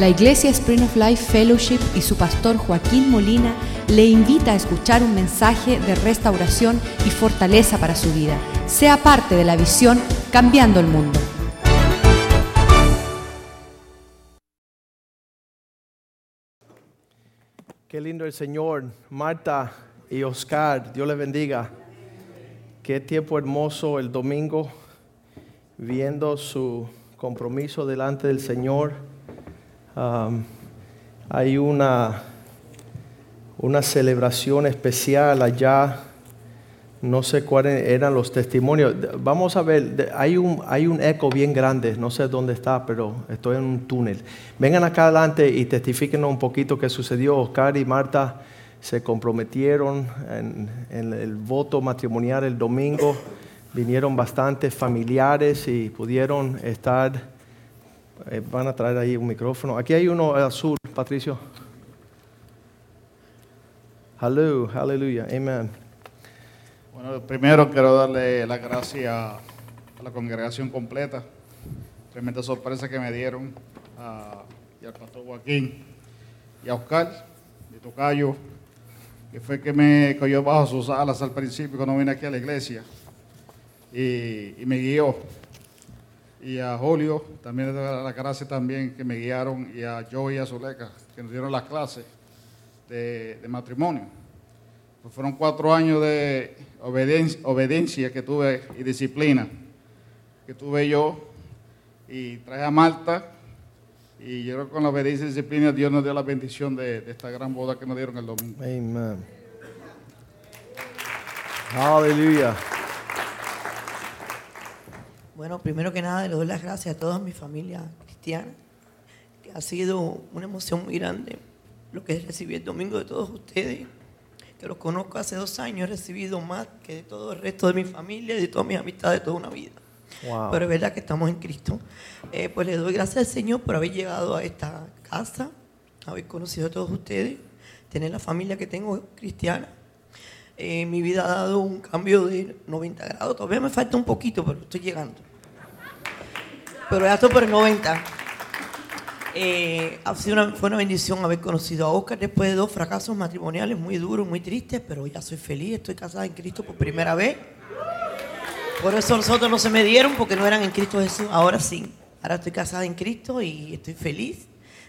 La Iglesia Spring of Life Fellowship y su pastor Joaquín Molina le invita a escuchar un mensaje de restauración y fortaleza para su vida. Sea parte de la visión Cambiando el Mundo. Qué lindo el Señor, Marta y Oscar, Dios les bendiga. Qué tiempo hermoso el domingo, viendo su compromiso delante del Señor. Hay una, una celebración especial allá, no sé cuáles eran los testimonios. Vamos a ver, hay un, hay un eco bien grande, no sé dónde está, pero estoy en un túnel. Vengan acá adelante y testifíquenos un poquito qué sucedió. Oscar y Marta se comprometieron en el voto matrimonial el domingo. Vinieron bastantes familiares y pudieron estar. Eh, van a traer ahí un micrófono. Aquí hay uno azul, Patricio. Hello, aleluya, amen. Bueno, primero quiero darle las gracias a la congregación completa. Tremenda sorpresa que me dieron a, y al pastor Joaquín y a Oscar, mi tocayo, que fue que me cogió bajo sus alas al principio cuando vine aquí a la iglesia y me guió. Y a Julio, también doy las gracias también que me guiaron, y a Joey y a Zuleika, que nos dieron las clases de, de matrimonio. Pues fueron cuatro años de obediencia, que tuve y disciplina que tuve yo y traje a Marta y yo creo que con la obediencia y disciplina Dios nos dio la bendición de, de esta gran boda que nos dieron el domingo. Amen. Aleluya. Bueno, primero que nada le doy las gracias a toda mi familia cristiana, que ha sido una emoción muy grande lo que recibí el domingo de todos ustedes, que los conozco hace dos años, he recibido más que de todo el resto de mi familia y de todas mis amistades de toda una vida. Wow. Pero es verdad que estamos en Cristo. Eh, pues le doy gracias al Señor por haber llegado a esta casa, haber conocido a todos ustedes, tener la familia que tengo cristiana. Eh, mi vida ha dado un cambio de 90 grados. Todavía me falta un poquito, pero estoy llegando. Pero ya estoy por el 90. Eh, ha sido una, fue una bendición haber conocido a Oscar después de dos fracasos matrimoniales muy duros, muy tristes, pero ya soy feliz, estoy casada en Cristo por primera vez. Por eso nosotros no se me dieron porque no eran en Cristo Jesús. Ahora sí. Ahora estoy casada en Cristo y estoy feliz.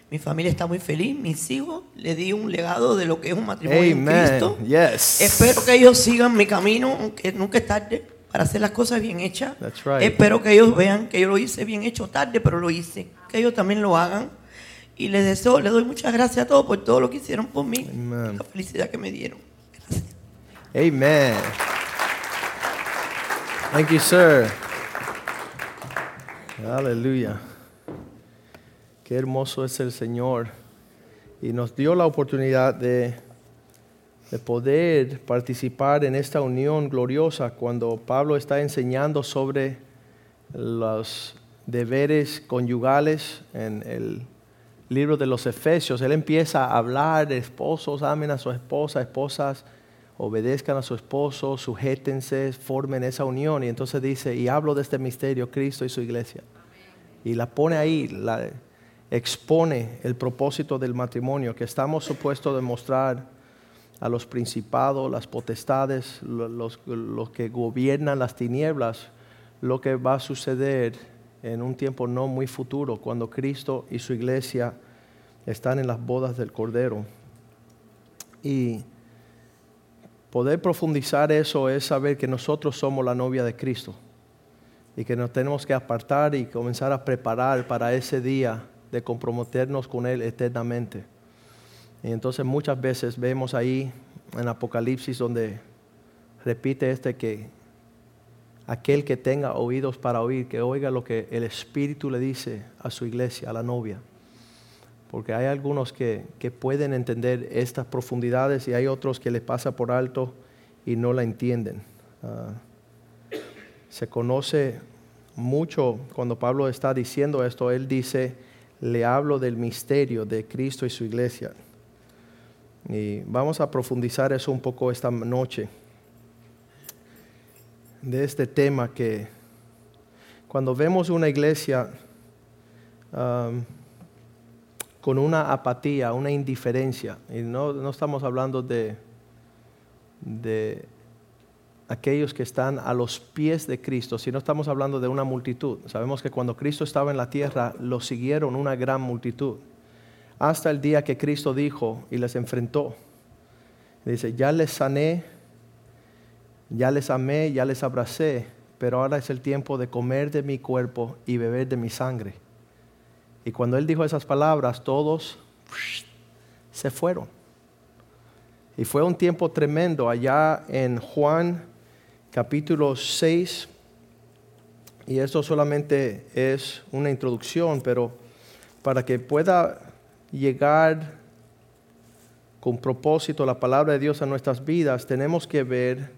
Mi familia está muy feliz. Mis hijos le di un legado de lo que es un matrimonio en Cristo. Amen. Yes. Espero que ellos sigan mi camino, aunque nunca es tarde para hacer las cosas bien hechas. Right. Espero que ellos vean que yo lo hice bien hecho tarde, pero lo hice. Que ellos también lo hagan. Y les deseo, les doy muchas gracias a todos por todo lo que hicieron por mí. Amen. La felicidad que me dieron. Gracias. Amen. Thank you, sir. Aleluya. Qué hermoso es el Señor. Y nos dio la oportunidad de, de poder participar en esta unión gloriosa cuando Pablo está enseñando sobre los deberes conyugales en el libro de los Efesios. Él empieza a hablar, esposos amen a su esposa, esposas obedezcan a su esposo, sujétense, formen esa unión. Y entonces dice, y hablo de este misterio, Cristo y su iglesia. Y la pone ahí, la expone el propósito del matrimonio, que estamos supuestos de mostrar a los principados, las potestades, lo- los, los que gobiernan las tinieblas, lo que va a suceder en un tiempo no muy futuro, cuando Cristo y su iglesia están en las bodas del Cordero. Y Poder profundizar eso es saber que nosotros somos la novia de Cristo y que nos tenemos que apartar y comenzar a preparar para ese día de comprometernos con Él eternamente. Y entonces muchas veces vemos ahí en Apocalipsis donde repite este que aquel que tenga oídos para oír, que oiga lo que el Espíritu le dice a su iglesia, a la novia porque hay algunos que, que pueden entender estas profundidades y hay otros que les pasa por alto y no la entienden. Ah, se conoce mucho cuando Pablo está diciendo esto, él dice, le hablo del misterio de Cristo y su iglesia. Y vamos a profundizar eso un poco esta noche, de este tema que cuando vemos una iglesia, con una apatía, una indiferencia. Y no, no estamos hablando de, de aquellos que están a los pies de Cristo, sino estamos hablando de una multitud. Sabemos que cuando Cristo estaba en la tierra, lo siguieron una gran multitud. Hasta el día que Cristo dijo y les enfrentó. Dice, ya les sané, ya les amé, ya les abracé, pero ahora es el tiempo de comer de mi cuerpo y beber de mi sangre. Y cuando él dijo esas palabras, todos se fueron. Y fue un tiempo tremendo allá en Juan capítulo 6. Y esto solamente es una introducción, pero para que pueda llegar con propósito la palabra de Dios a nuestras vidas, tenemos que ver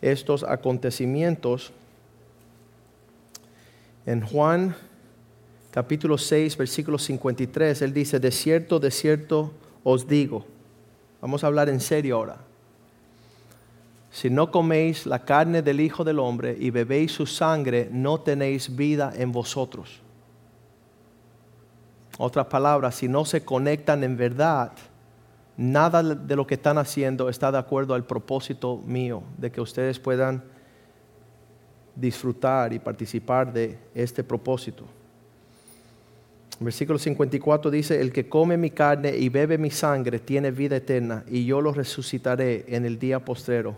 estos acontecimientos en Juan capítulo 6, versículo 53, él dice, de cierto, de cierto os digo. Vamos a hablar en serio ahora. Si no coméis la carne del Hijo del Hombre y bebéis su sangre, no tenéis vida en vosotros. Otras palabras, si no se conectan en verdad, nada de lo que están haciendo está de acuerdo al propósito mío, de que ustedes puedan disfrutar y participar de este propósito. Versículo 54 dice, el que come mi carne y bebe mi sangre tiene vida eterna y yo lo resucitaré en el día postrero.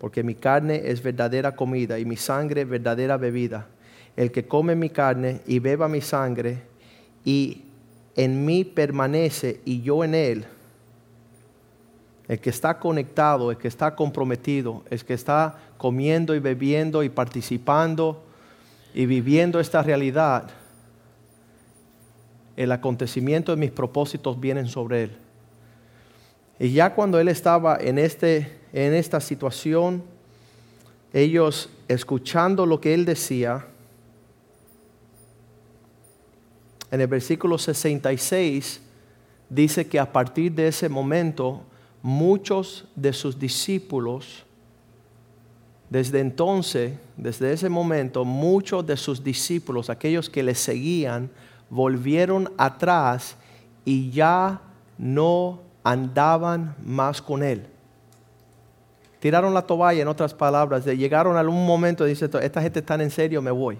Porque mi carne es verdadera comida y mi sangre verdadera bebida. El que come mi carne y beba mi sangre y en mí permanece y yo en él, el que está conectado, el que está comprometido, el que está comiendo y bebiendo y participando y viviendo esta realidad, el acontecimiento de mis propósitos vienen sobre él. Y ya cuando él estaba en, este, en esta situación, ellos escuchando lo que él decía, en el versículo 66 dice que a partir de ese momento muchos de sus discípulos, desde entonces, desde ese momento, muchos de sus discípulos, aquellos que le seguían, volvieron atrás y ya no andaban más con él. Tiraron la toalla, en otras palabras, llegaron a un momento dice, esta gente está en serio, me voy.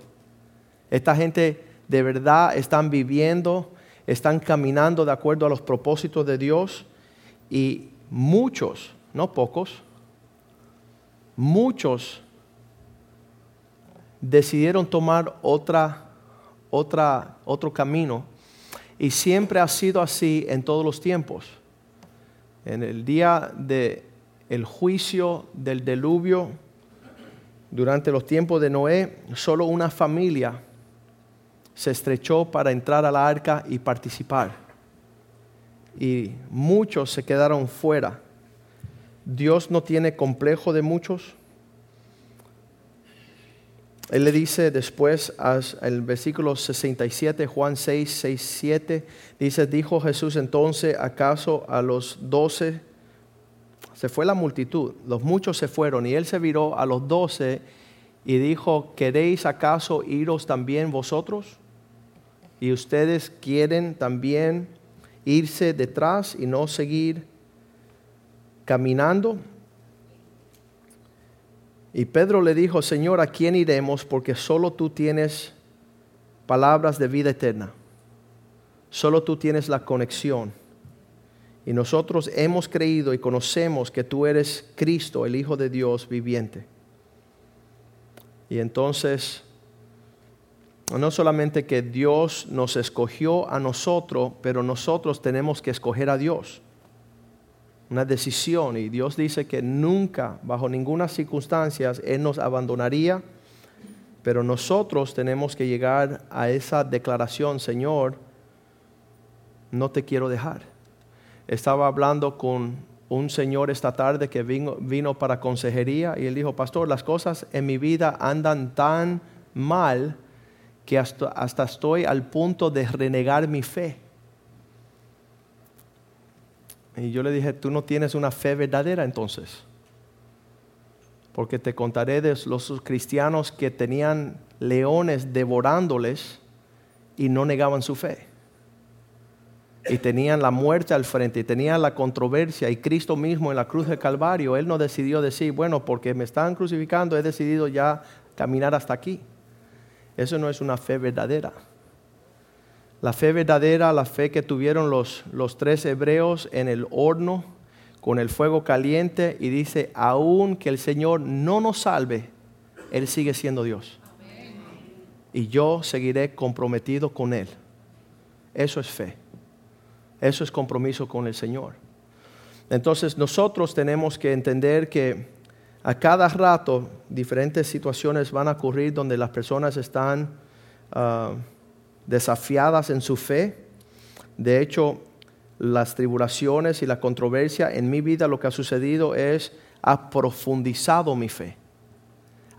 Esta gente de verdad están viviendo, están caminando de acuerdo a los propósitos de Dios y muchos, no pocos, muchos decidieron tomar otra otra, otro camino. Y siempre ha sido así en todos los tiempos. En el día del el juicio del diluvio, durante los tiempos de Noé, solo una familia se estrechó para entrar a la arca y participar. Y muchos se quedaron fuera. Dios no tiene complejo de muchos. Él le dice después al versículo 67, Juan 6, 6, 7, dice, dijo Jesús entonces, ¿acaso a los doce? Se fue la multitud, los muchos se fueron y él se viró a los doce y dijo, ¿queréis acaso iros también vosotros? Y ustedes quieren también irse detrás y no seguir caminando. Y Pedro le dijo, Señor, ¿a quién iremos? Porque solo tú tienes palabras de vida eterna. Solo tú tienes la conexión. Y nosotros hemos creído y conocemos que tú eres Cristo, el Hijo de Dios viviente. Y entonces, no solamente que Dios nos escogió a nosotros, pero nosotros tenemos que escoger a Dios una decisión y Dios dice que nunca, bajo ninguna circunstancia, Él nos abandonaría, pero nosotros tenemos que llegar a esa declaración, Señor, no te quiero dejar. Estaba hablando con un señor esta tarde que vino, para consejería y él dijo, pastor, las cosas en mi vida andan tan mal que hasta, hasta estoy al punto de renegar mi fe. Y yo le dije, tú no tienes una fe verdadera entonces. Porque te contaré de los cristianos que tenían leones devorándoles y no negaban su fe. y tenían la muerte al frente y tenían la controversia y Cristo mismo en la cruz del Calvario, Él no decidió decir, bueno, porque me están crucificando, he decidido ya caminar hasta aquí. Eso no es una fe verdadera. La fe verdadera, la fe que tuvieron los, los tres hebreos en el horno con el fuego caliente y dice, aun que el Señor no nos salve, Él sigue siendo Dios. Y yo seguiré comprometido con Él. Eso es fe. Eso es compromiso con el Señor. Entonces nosotros tenemos que entender que a cada rato diferentes situaciones van a ocurrir donde las personas están ah, desafiadas en su fe. De hecho, las tribulaciones y la controversia en mi vida lo que ha sucedido es ha profundizado mi fe,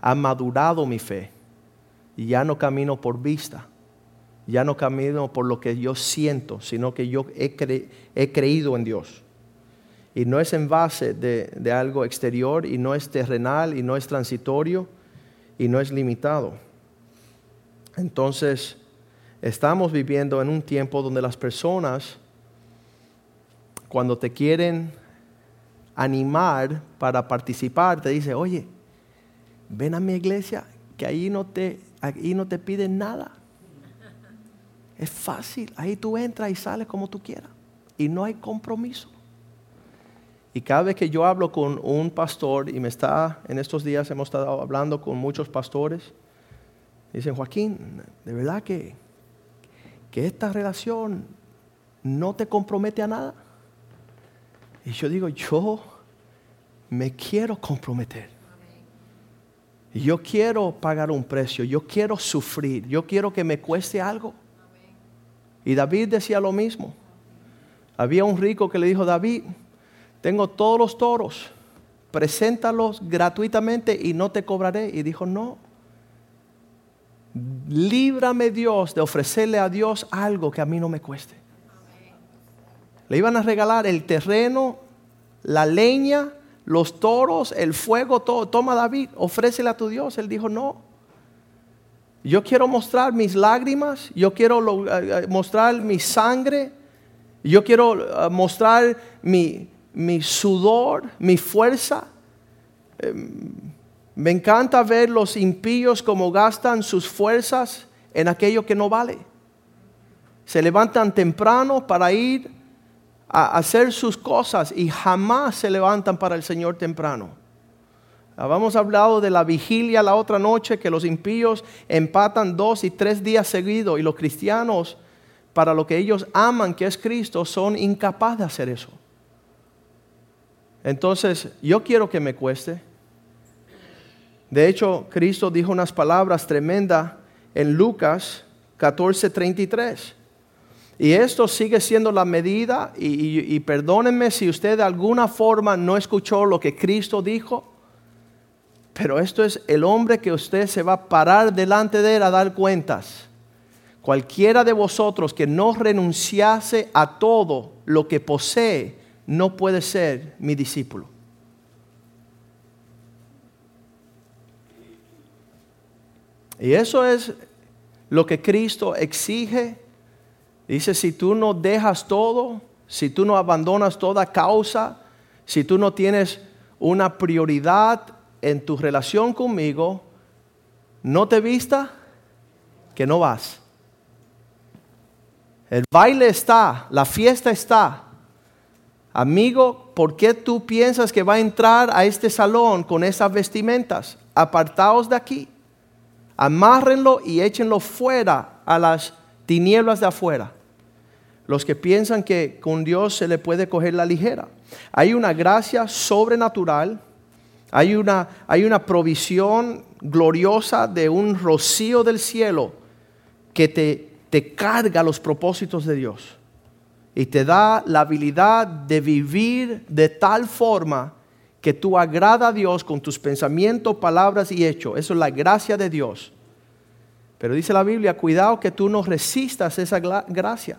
ha madurado mi fe y ya no camino por vista ya no camino por lo que yo siento, sino que yo he, creído en Dios. Y no es en base de, algo exterior, y no es terrenal, y no es transitorio, y no es limitado. Entonces, estamos viviendo en un tiempo donde las personas, cuando te quieren animar para participar, te dicen, oye, ven a mi iglesia, que ahí no te, ahí no te piden nada. Es fácil, ahí tú entras y sales como tú quieras. Y no hay compromiso. Y cada vez que yo hablo con un pastor, y me está, en estos días hemos estado hablando con muchos pastores, dicen, Joaquín, de verdad que, que esta relación no te compromete a nada. Y yo digo, yo me quiero comprometer. Yo quiero pagar un precio, yo quiero sufrir, yo quiero que me cueste algo. Y David decía lo mismo. Había un rico que le dijo, David, tengo todos los toros, preséntalos gratuitamente y no te cobraré. Y dijo, no, líbrame Dios de ofrecerle a Dios algo que a mí no me cueste. Le iban a regalar el terreno, la leña, los toros, el fuego, todo. Toma David, ofrécele a tu Dios. Él dijo, no, yo quiero mostrar mis lágrimas, yo quiero eh, eh, mostrar mi sangre, yo quiero eh, mostrar mi, sudor, mi fuerza. Em, me encanta ver los impíos como gastan sus fuerzas en aquello que no vale. Se levantan temprano para ir a hacer sus cosas y jamás se levantan para el Señor temprano. Habíamos hablado de la vigilia la otra noche, que los impíos empatan dos y tres días seguidos y los cristianos, para lo que ellos aman, que es Cristo, son incapaces de hacer eso. Entonces, yo quiero que me cueste. De hecho, Cristo dijo unas palabras tremendas en Lucas 14:33. Y esto sigue siendo la medida, y, y perdónenme si usted de alguna forma no escuchó lo que Cristo dijo. Pero esto es el hombre que usted se va a parar delante de él a dar cuentas. Cualquiera de vosotros que no renunciase a todo lo que posee, no puede ser mi discípulo. Y eso es lo que Cristo exige. Dice, si tú no dejas todo, si tú no abandonas toda causa, si tú no tienes una prioridad en tu relación conmigo no te vista, que no vas. El baile está, la fiesta está. Amigo, ¿por qué tú piensas que va a entrar a este salón con esas vestimentas? Apartaos de aquí. Amárrenlo y échenlo fuera a las tinieblas de afuera. Los que piensan que con Dios se le puede coger la ligera. Hay una gracia sobrenatural hay una, hay una provisión gloriosa de un rocío del cielo que te, te carga los propósitos de Dios y te da la habilidad de vivir de tal forma que tú agrada a Dios con tus pensamientos, palabras y hechos. Eso es la gracia de Dios. Pero dice la Biblia, cuidado que tú no resistas esa gracia.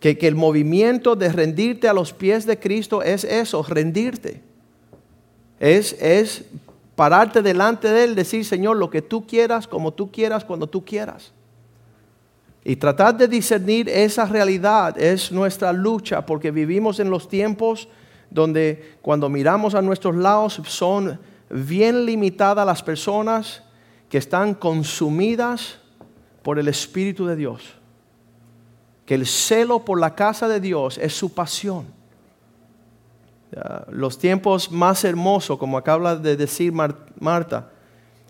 Que, que el movimiento de rendirte a los pies de Cristo es eso, rendirte es, pararte delante de Él, decir, Señor, lo que tú quieras, como tú quieras, cuando tú quieras. Y tratar de discernir esa realidad es nuestra lucha porque vivimos en los tiempos donde cuando miramos a nuestros lados son bien limitadas las personas que están consumidas por el Espíritu de Dios. Que el celo por la casa de Dios es su pasión. Los tiempos más hermosos, como acaba de decir Marta,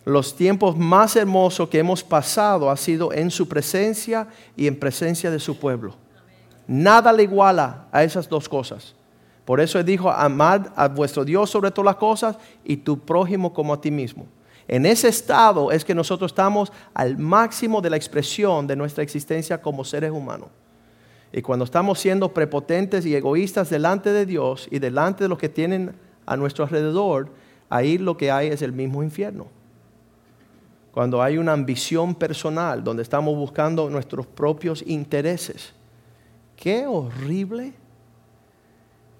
los tiempos más hermosos que hemos pasado ha sido en su presencia y en presencia de su pueblo. Nada le iguala a esas dos cosas. Por eso dijo, amad a vuestro Dios sobre todas las cosas y tu prójimo como a ti mismo. En ese estado es que nosotros estamos al máximo de la expresión de nuestra existencia como seres humanos. Y cuando estamos siendo prepotentes y egoístas delante de Dios y delante de los que tienen a nuestro alrededor, ahí lo que hay es el mismo infierno cuando hay una ambición personal, donde estamos buscando nuestros propios intereses. Qué horrible,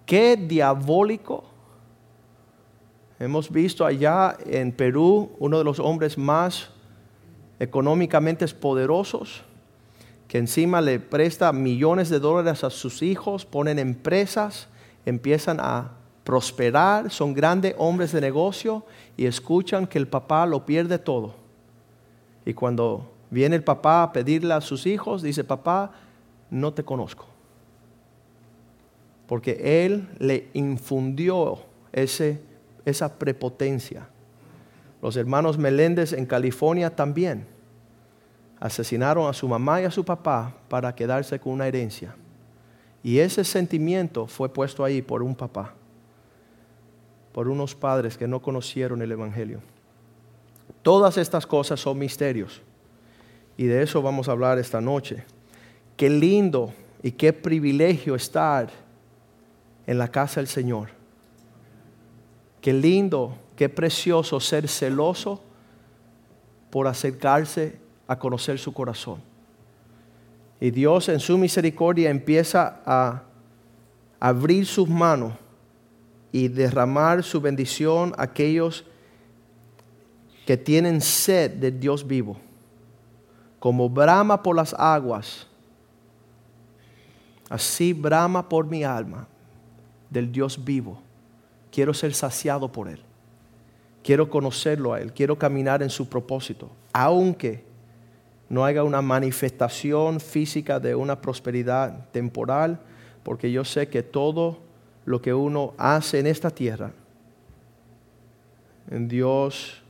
qué diabólico. Hemos visto allá en Perú uno de los hombres más económicamente poderosos, que encima le presta millones de dólares a sus hijos, ponen empresas, empiezan a prosperar, son grandes hombres de negocio y escuchan que el papá lo pierde todo y cuando viene el papá a pedirle a sus hijos, dice, papá, no te conozco. Porque él le infundió ese, esa prepotencia. Los hermanos Meléndez en California también asesinaron a su mamá y a su papá para quedarse con una herencia. Y ese sentimiento fue puesto ahí por un papá, por unos padres que no conocieron el Evangelio. Todas estas cosas son misterios. Y de eso vamos a hablar esta noche. Qué lindo y qué privilegio estar en la casa del Señor. Qué lindo, qué precioso ser celoso por acercarse a conocer su corazón. Y Dios en su misericordia empieza a abrir sus manos y derramar su bendición a aquellos que tienen sed de Dios vivo, como brama por las aguas, así brama por mi alma del Dios vivo. Quiero ser saciado por Él. Quiero conocerlo a Él. Quiero caminar en su propósito. Aunque no haya una manifestación física de una prosperidad temporal, porque yo sé que todo lo que uno hace en esta tierra, en Dios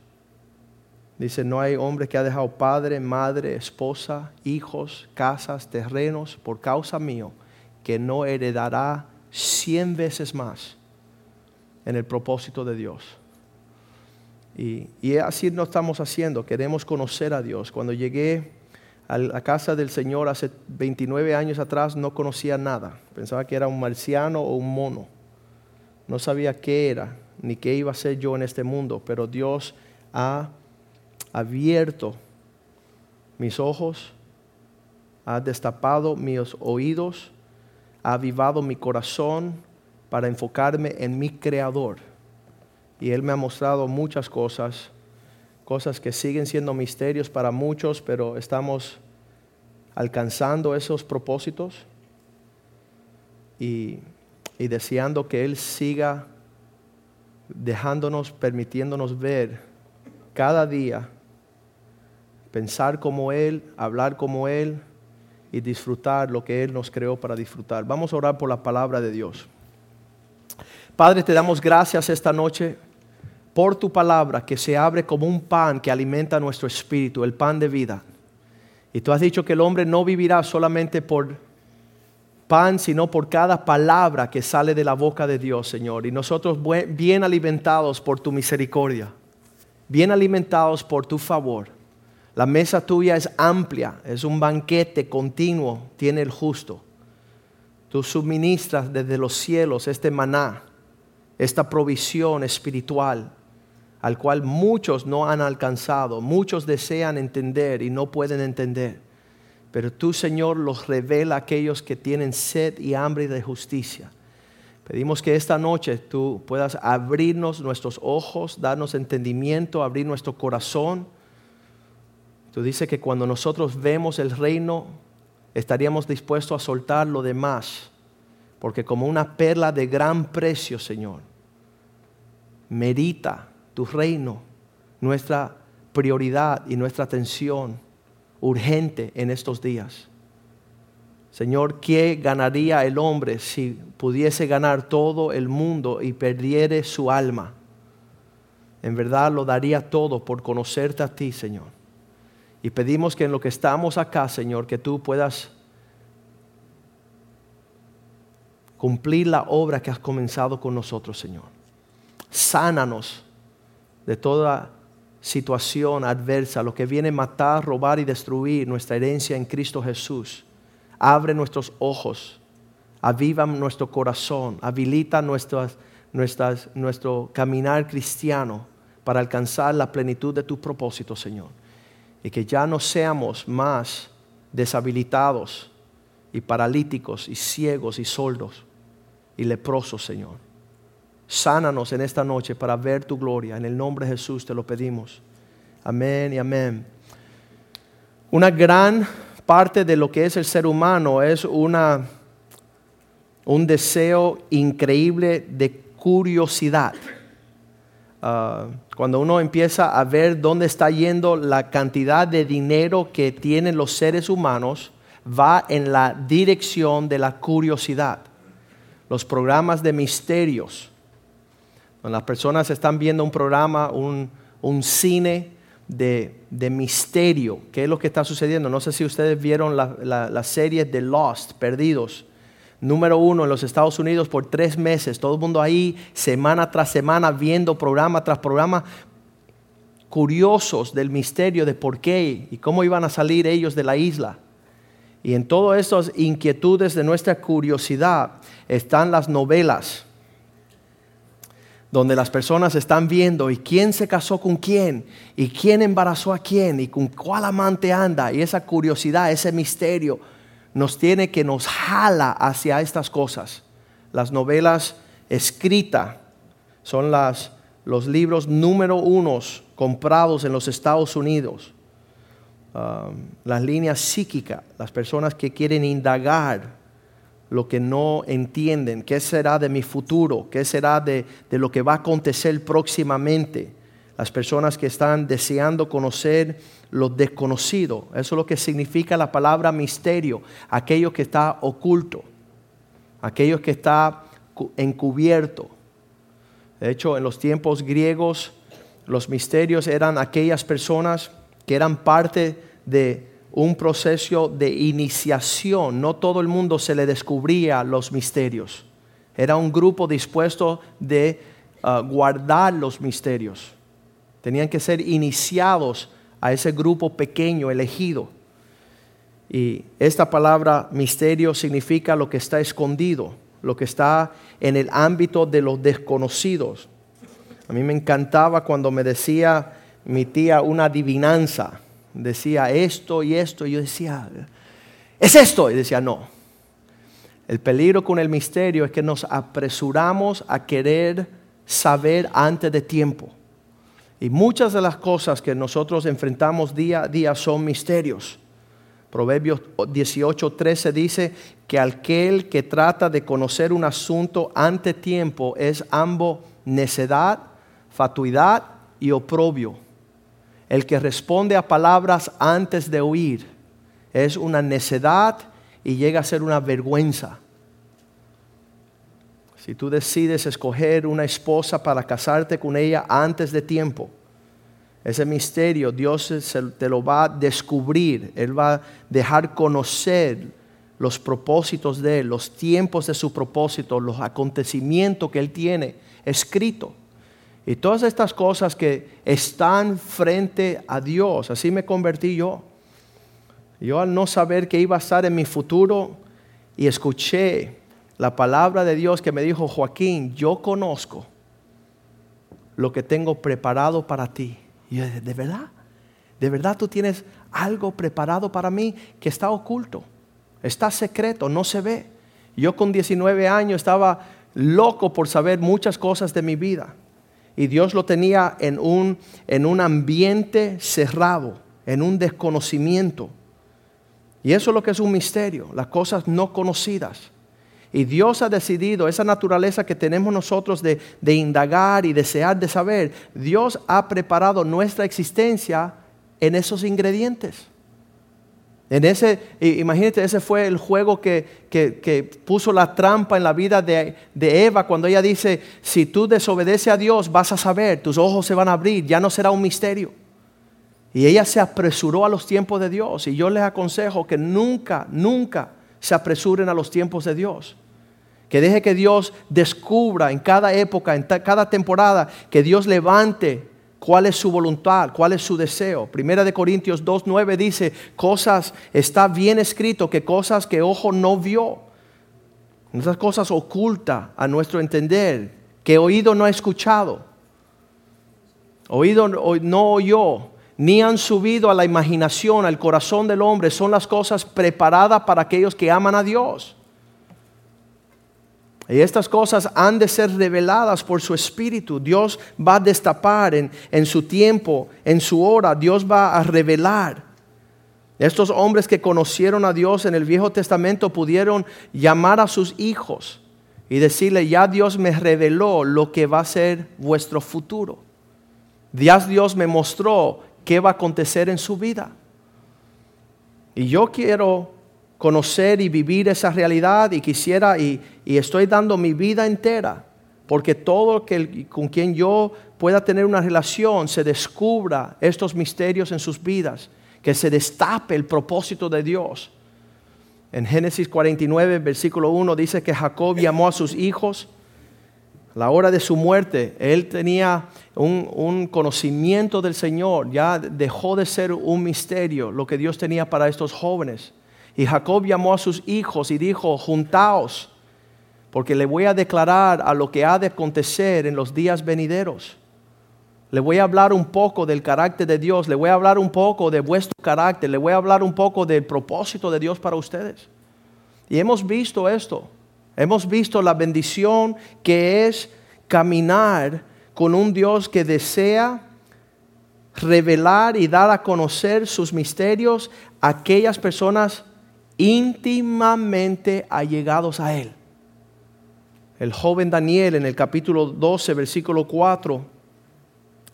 Dice, no hay hombre que ha dejado padre, madre, esposa, hijos, casas, terrenos por causa mío, que no heredará cien veces más en el propósito de Dios. Y, y así lo estamos haciendo, queremos conocer a Dios. Cuando llegué a la casa del Señor hace 29 años atrás no conocía nada, pensaba que era un marciano o un mono, no sabía qué era, ni qué iba a ser yo en este mundo, pero Dios ha abierto mis ojos, ha destapado mis oídos, ha avivado mi corazón para enfocarme en mi Creador. Y Él me ha mostrado muchas cosas, cosas que siguen siendo misterios para muchos, pero estamos alcanzando esos propósitos y, y deseando que Él siga dejándonos, permitiéndonos ver cada día pensar como Él, hablar como Él y disfrutar lo que Él nos creó para disfrutar. Vamos a orar por la palabra de Dios. Padre, te damos gracias esta noche por tu palabra que se abre como un pan que alimenta nuestro espíritu, el pan de vida. Y tú has dicho que el hombre no vivirá solamente por pan, sino por cada palabra que sale de la boca de Dios, Señor. Y nosotros bien alimentados por tu misericordia, bien alimentados por tu favor la mesa tuya es amplia, es un banquete continuo, tiene el justo. Tú suministras desde los cielos este maná, esta provisión espiritual, al cual muchos no han alcanzado, muchos desean entender y no pueden entender. Pero tú, Señor, los revela a aquellos que tienen sed y hambre de justicia. Pedimos que esta noche tú puedas abrirnos nuestros ojos, darnos entendimiento, abrir nuestro corazón Tú dices que cuando nosotros vemos el reino estaríamos dispuestos a soltar lo demás, porque como una perla de gran precio, Señor, merita tu reino, nuestra prioridad y nuestra atención urgente en estos días. Señor, ¿qué ganaría el hombre si pudiese ganar todo el mundo y perdiere su alma? En verdad lo daría todo por conocerte a ti, Señor. Y pedimos que en lo que estamos acá, Señor, que tú puedas cumplir la obra que has comenzado con nosotros, Señor. Sánanos de toda situación adversa, lo que viene a matar, robar y destruir nuestra herencia en Cristo Jesús. Abre nuestros ojos, aviva nuestro corazón, habilita nuestro caminar cristiano para alcanzar la plenitud de tu propósito, Señor. Y que ya no seamos más deshabilitados y paralíticos y ciegos y soldos y leprosos, Señor. Sánanos en esta noche para ver tu gloria. En el nombre de Jesús te lo pedimos. Amén y amén. Una gran parte de lo que es el ser humano es una, un deseo increíble de curiosidad. Ah, cuando uno empieza a ver dónde está yendo la cantidad de dinero que tienen los seres humanos, va en la dirección de la curiosidad. Los programas de misterios, cuando las personas están viendo un programa, un, cine de, misterio, ¿qué es lo que está sucediendo? No sé si ustedes vieron la, la serie de Lost, Perdidos número uno en los Estados Unidos por tres meses, todo el mundo ahí semana tras semana viendo programa tras programa, curiosos del misterio de por qué y cómo iban a salir ellos de la isla. Y en todas estas inquietudes de nuestra curiosidad están las novelas, donde las personas están viendo y quién se casó con quién, y quién embarazó a quién, y con cuál amante anda, y esa curiosidad, ese misterio nos tiene que nos jala hacia estas cosas. Las novelas escritas son las, los libros número unos comprados en los Estados Unidos. Um, las líneas psíquicas, las personas que quieren indagar lo que no entienden, qué será de mi futuro, qué será de lo que va a acontecer próximamente. Las personas que están deseando conocer lo desconocido. Eso es lo que significa la palabra misterio, aquello que está oculto, aquello que está encubierto. De hecho, en los tiempos griegos, los misterios eran aquellas personas que eran parte de un proceso de iniciación. No todo el mundo se le descubría los misterios. Era un grupo dispuesto de ah, guardar los misterios. Tenían que ser iniciados a ese grupo pequeño elegido. Y esta palabra misterio significa lo que está escondido, lo que está en el ámbito de los desconocidos. A mí me encantaba cuando me decía mi tía una adivinanza. Decía esto y esto. Y yo decía, es esto. Y decía, no. El peligro con el misterio es que nos apresuramos a querer saber antes de tiempo. Y muchas de las cosas que nosotros enfrentamos día a día son misterios. Proverbios 18:13 dice que aquel que trata de conocer un asunto ante tiempo es ambos necedad, fatuidad y oprobio. El que responde a palabras antes de oír es una necedad y llega a ser una vergüenza. Si tú decides escoger una esposa para casarte con ella antes de tiempo, ese misterio Dios te lo va a descubrir. Él va a dejar conocer los propósitos de Él, los tiempos de su propósito, los acontecimientos que Él tiene escrito. Y todas estas cosas que están frente a Dios, así me convertí yo. Yo al no saber qué iba a estar en mi futuro y escuché la palabra de Dios que me dijo, Joaquín, yo conozco lo que tengo preparado para ti. Y yo, ¿de verdad? ¿De verdad tú tienes algo preparado para mí que está oculto? Está secreto, no se ve. Yo con 19 años estaba loco por saber muchas cosas de mi vida. Y Dios lo tenía en un, en un ambiente cerrado, en un desconocimiento. Y eso es lo que es un misterio, las cosas no conocidas. Y Dios ha decidido esa naturaleza que tenemos nosotros de, indagar y desear de saber. Dios ha preparado nuestra existencia en esos ingredientes. En ese, imagínate, ese fue el juego que, puso la trampa en la vida de, Eva cuando ella dice, si tú desobedeces a Dios vas a saber, tus ojos se van a abrir, ya no será un misterio. Y ella se apresuró a los tiempos de Dios. Y yo les aconsejo que nunca, nunca se apresuren a los tiempos de Dios. Que deje que Dios descubra en cada época, en cada temporada, que Dios levante cuál es su voluntad, cuál es su deseo. Primera de Corintios 2.9 dice, cosas, está bien escrito que cosas que ojo no vio, esas cosas ocultas a nuestro entender, que oído no ha escuchado, oído no oyó, ni han subido a la imaginación, al corazón del hombre, son las cosas preparadas para aquellos que aman a Dios. Y estas cosas han de ser reveladas por su Espíritu. Dios va a destapar en, en, su tiempo, en su hora. Dios va a revelar. Estos hombres que conocieron a Dios en el Viejo Testamento pudieron llamar a sus hijos y decirle, ya Dios me reveló lo que va a ser vuestro futuro. Dios, Dios me mostró qué va a acontecer en su vida. Y yo quiero conocer y vivir esa realidad y quisiera y, estoy dando mi vida entera porque todo que, con quien yo pueda tener una relación se descubra estos misterios en sus vidas, que se destape el propósito de Dios. En Génesis 49, versículo 1 dice que Jacob llamó a sus hijos. La hora de su muerte, él tenía un conocimiento del Señor, ya dejó de ser un misterio lo que Dios tenía para estos jóvenes. Y Jacob llamó a sus hijos y dijo, juntaos, porque le voy a declarar a lo que ha de acontecer en los días venideros. Le voy a hablar un poco del carácter de Dios, le voy a hablar un poco de vuestro carácter, le voy a hablar un poco del propósito de Dios para ustedes. Y hemos visto esto, hemos visto la bendición que es caminar con un Dios que desea revelar y dar a conocer sus misterios a aquellas personas íntimamente allegados a Él. El joven Daniel en el capítulo 12, versículo 4,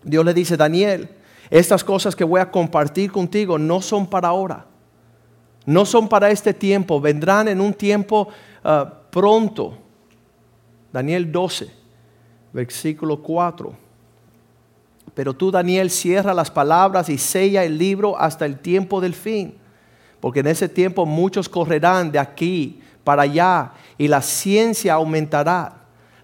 Dios le dice, Daniel, estas cosas que voy a compartir contigo no son para ahora, no son para este tiempo, vendrán en un tiempo ah, pronto. Daniel 12, versículo 4. Pero tú, Daniel, cierra las palabras y sella el libro hasta el tiempo del fin porque en ese tiempo muchos correrán de aquí para allá y la ciencia aumentará.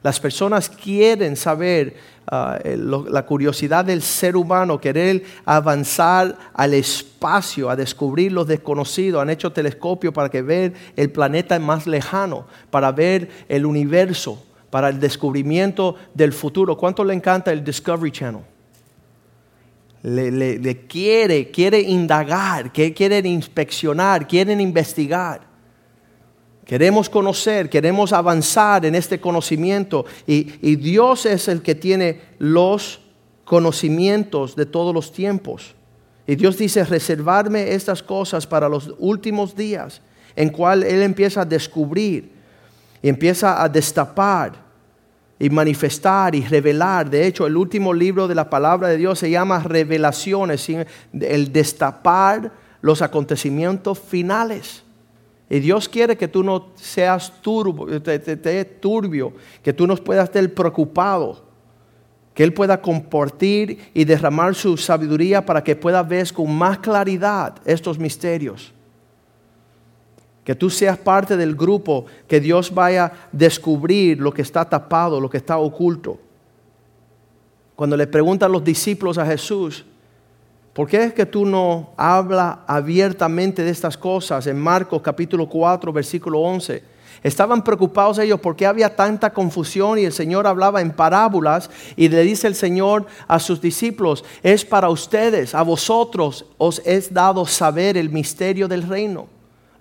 Las personas quieren saber ah, la curiosidad del ser humano, querer avanzar al espacio, a descubrir lo desconocido. Han hecho telescopios para que ver el planeta más lejano, para ver el universo, para el descubrimiento del futuro. ¿Cuánto le encanta el Discovery Channel? Le, quiere, quiere indagar, que quieren inspeccionar, quieren investigar. Queremos conocer, queremos avanzar en este conocimiento y, y Dios es el que tiene los conocimientos de todos los tiempos. Y Dios dice, reservarme estas cosas para los últimos días, en cual Él empieza a descubrir y empieza a destapar y manifestar y revelar. De hecho, el último libro de la palabra de Dios se llama Revelaciones, el destapar los acontecimientos finales. Y Dios quiere que tú no seas turbio, turbio, que tú no puedas estar preocupado, que Él pueda compartir y derramar su sabiduría para que puedas ver con más claridad estos misterios que tú seas parte del grupo, que Dios vaya a descubrir lo que está tapado, lo que está oculto. Cuando le preguntan los discípulos a Jesús, ¿por qué es que tú no hablas abiertamente de estas cosas? En Marcos capítulo 4, versículo 11. Estaban preocupados ellos porque había tanta confusión y el Señor hablaba en parábolas y le dice el Señor a sus discípulos, es para ustedes, a vosotros os es dado saber el misterio del reino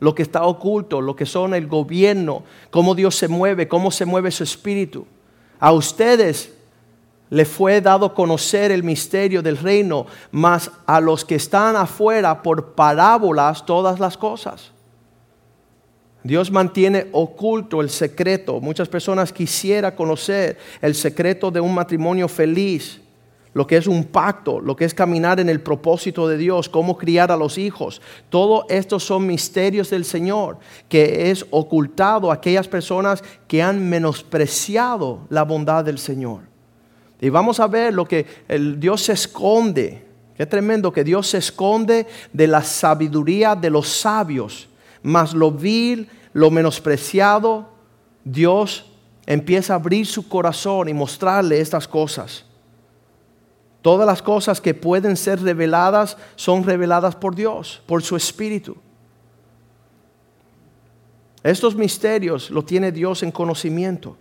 lo que está oculto, lo que son el gobierno, cómo Dios se mueve, cómo se mueve su espíritu. A ustedes le fue dado conocer el misterio del reino, mas a los que están afuera por parábolas todas las cosas. Dios mantiene oculto el secreto. Muchas personas quisieran conocer el secreto de un matrimonio feliz, lo que es un pacto, lo que es caminar en el propósito de Dios, cómo criar a los hijos. Todo esto son misterios del Señor que es ocultado a aquellas personas que han menospreciado la bondad del Señor. Y vamos a ver lo que el Dios se esconde. Qué tremendo que Dios se esconde de la sabiduría de los sabios mas lo vil, lo menospreciado, Dios empieza a abrir su corazón y mostrarle estas cosas. Todas las cosas que pueden ser reveladas son reveladas por Dios, por su Espíritu. Estos misterios lo tiene Dios en conocimiento.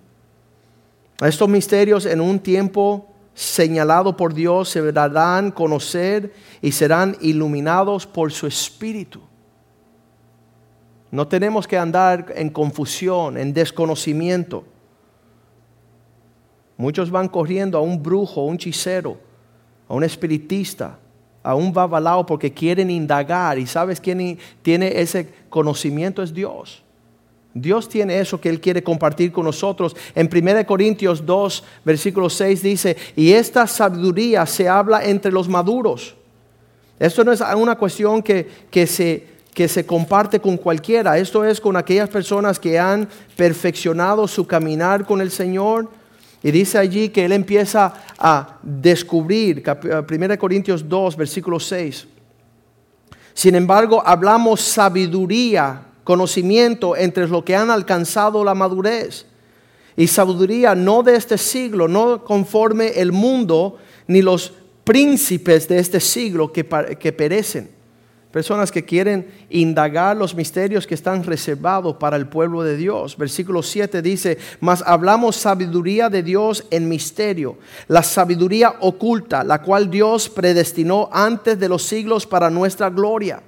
Estos misterios en un tiempo señalado por Dios se darán conocer y serán iluminados por su Espíritu. No tenemos que andar en confusión, en desconocimiento. Muchos van corriendo a un brujo, un hechicero, a un espiritista, a un babalao porque quieren indagar. ¿Y sabes quién tiene ese conocimiento? Es Dios. Dios tiene eso que Él quiere compartir con nosotros. En 1 Corintios 2, versículo 6 dice, y esta sabiduría se habla entre los maduros. Esto no es una cuestión que, que se que se comparte con cualquiera. Esto es con aquellas personas que han perfeccionado su caminar con el Señor. Y dice allí que Él empieza a descubrir, 1 Corintios 2, versículo 6. Sin embargo, hablamos sabiduría, conocimiento entre los que han alcanzado la madurez. Y sabiduría no de este siglo, no conforme el mundo, ni los príncipes de este siglo que, que perecen Personas que quieren indagar los misterios que están reservados para el pueblo de Dios. Versículo 7 dice, mas hablamos sabiduría de Dios en misterio, la sabiduría oculta, la cual Dios predestinó antes de los siglos para nuestra gloria.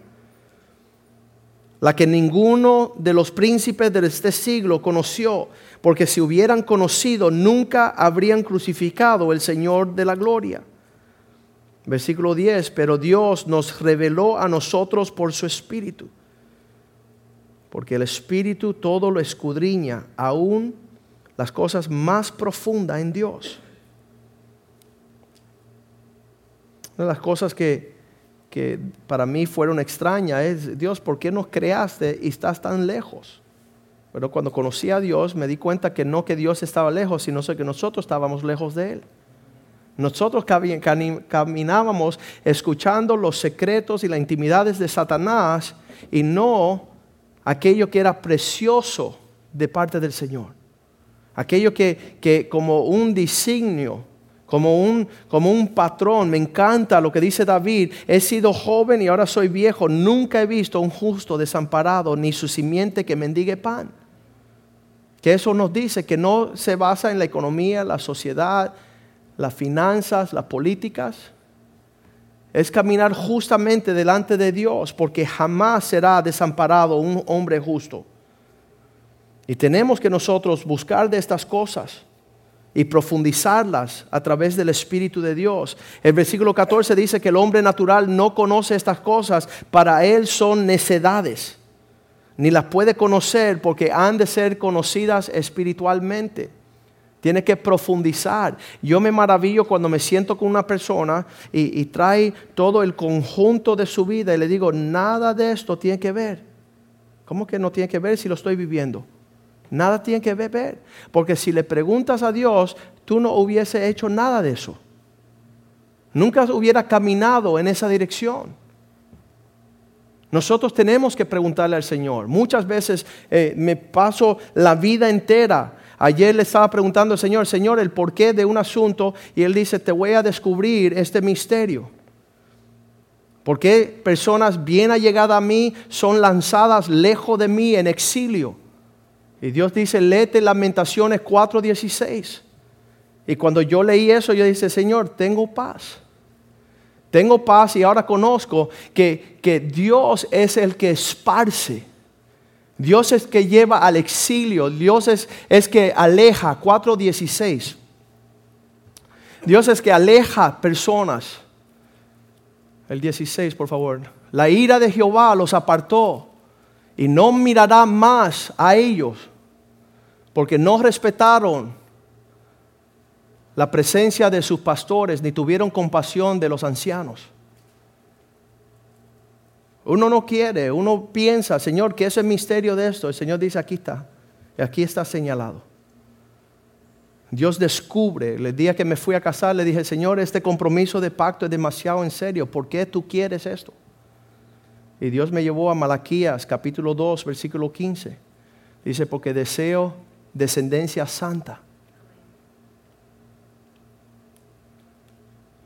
La que ninguno de los príncipes de este siglo conoció, porque si hubieran conocido, nunca habrían crucificado el Señor de la gloria. Versículo 10, pero Dios nos reveló a nosotros por su Espíritu, porque el Espíritu todo lo escudriña, aún las cosas más profundas en Dios. Una de las cosas que, que para mí fueron extrañas es, Dios, ¿por qué nos creaste y estás tan lejos? Pero cuando conocí a Dios me di cuenta que no que Dios estaba lejos, sino que nosotros estábamos lejos de Él. Nosotros caminábamos escuchando los secretos y las intimidades de Satanás y no aquello que era precioso de parte del Señor. Aquello que, como un designio, como un, como un patrón, me encanta lo que dice David, he sido joven y ahora soy viejo, nunca he visto un justo desamparado ni su simiente que mendigue pan. Que eso nos dice que no se basa en la economía, la sociedad, las finanzas, las políticas. Es caminar justamente delante de Dios porque jamás será desamparado un hombre justo. Y tenemos que nosotros buscar de estas cosas y profundizarlas a través del Espíritu de Dios. El versículo 14 dice que el hombre natural no conoce estas cosas, para él son necedades, ni las puede conocer porque han de ser conocidas espiritualmente tiene que profundizar. Yo me maravillo cuando me siento con una persona y, trae todo el conjunto de su vida y le digo, nada de esto tiene que ver. ¿Cómo que no tiene que ver si lo estoy viviendo? Nada tiene que ver. Porque si le preguntas a Dios, tú no hubiese hecho nada de eso. Nunca hubiera caminado en esa dirección. Nosotros tenemos que preguntarle al Señor. Muchas veces eh, me paso la vida entera Ayer le estaba preguntando al Señor, Señor, el porqué de un asunto y Él dice, te voy a descubrir este misterio. ¿Por qué personas bien allegadas a mí son lanzadas lejos de mí en exilio? Y Dios dice, léete Lamentaciones 4:16. Y cuando yo leí eso, yo dije, Señor, tengo paz. Tengo paz y ahora conozco que, que Dios es el que esparce Dios es que lleva al exilio. Dios es, es que aleja. 4.16. Dios es que aleja personas. El 16, por favor. La ira de Jehová los apartó y no mirará más a ellos, porque no respetaron la presencia de sus pastores ni tuvieron compasión de los ancianos. Uno no quiere, uno piensa, Señor, ¿qué es el misterio de esto? El Señor dice, aquí está, aquí está señalado. Dios descubre, el día que me fui a casar, le dije, Señor, este compromiso de pacto es demasiado en serio, ¿por qué tú quieres esto? Y Dios me llevó a Malaquías capítulo 2, versículo 15. Dice, porque deseo descendencia santa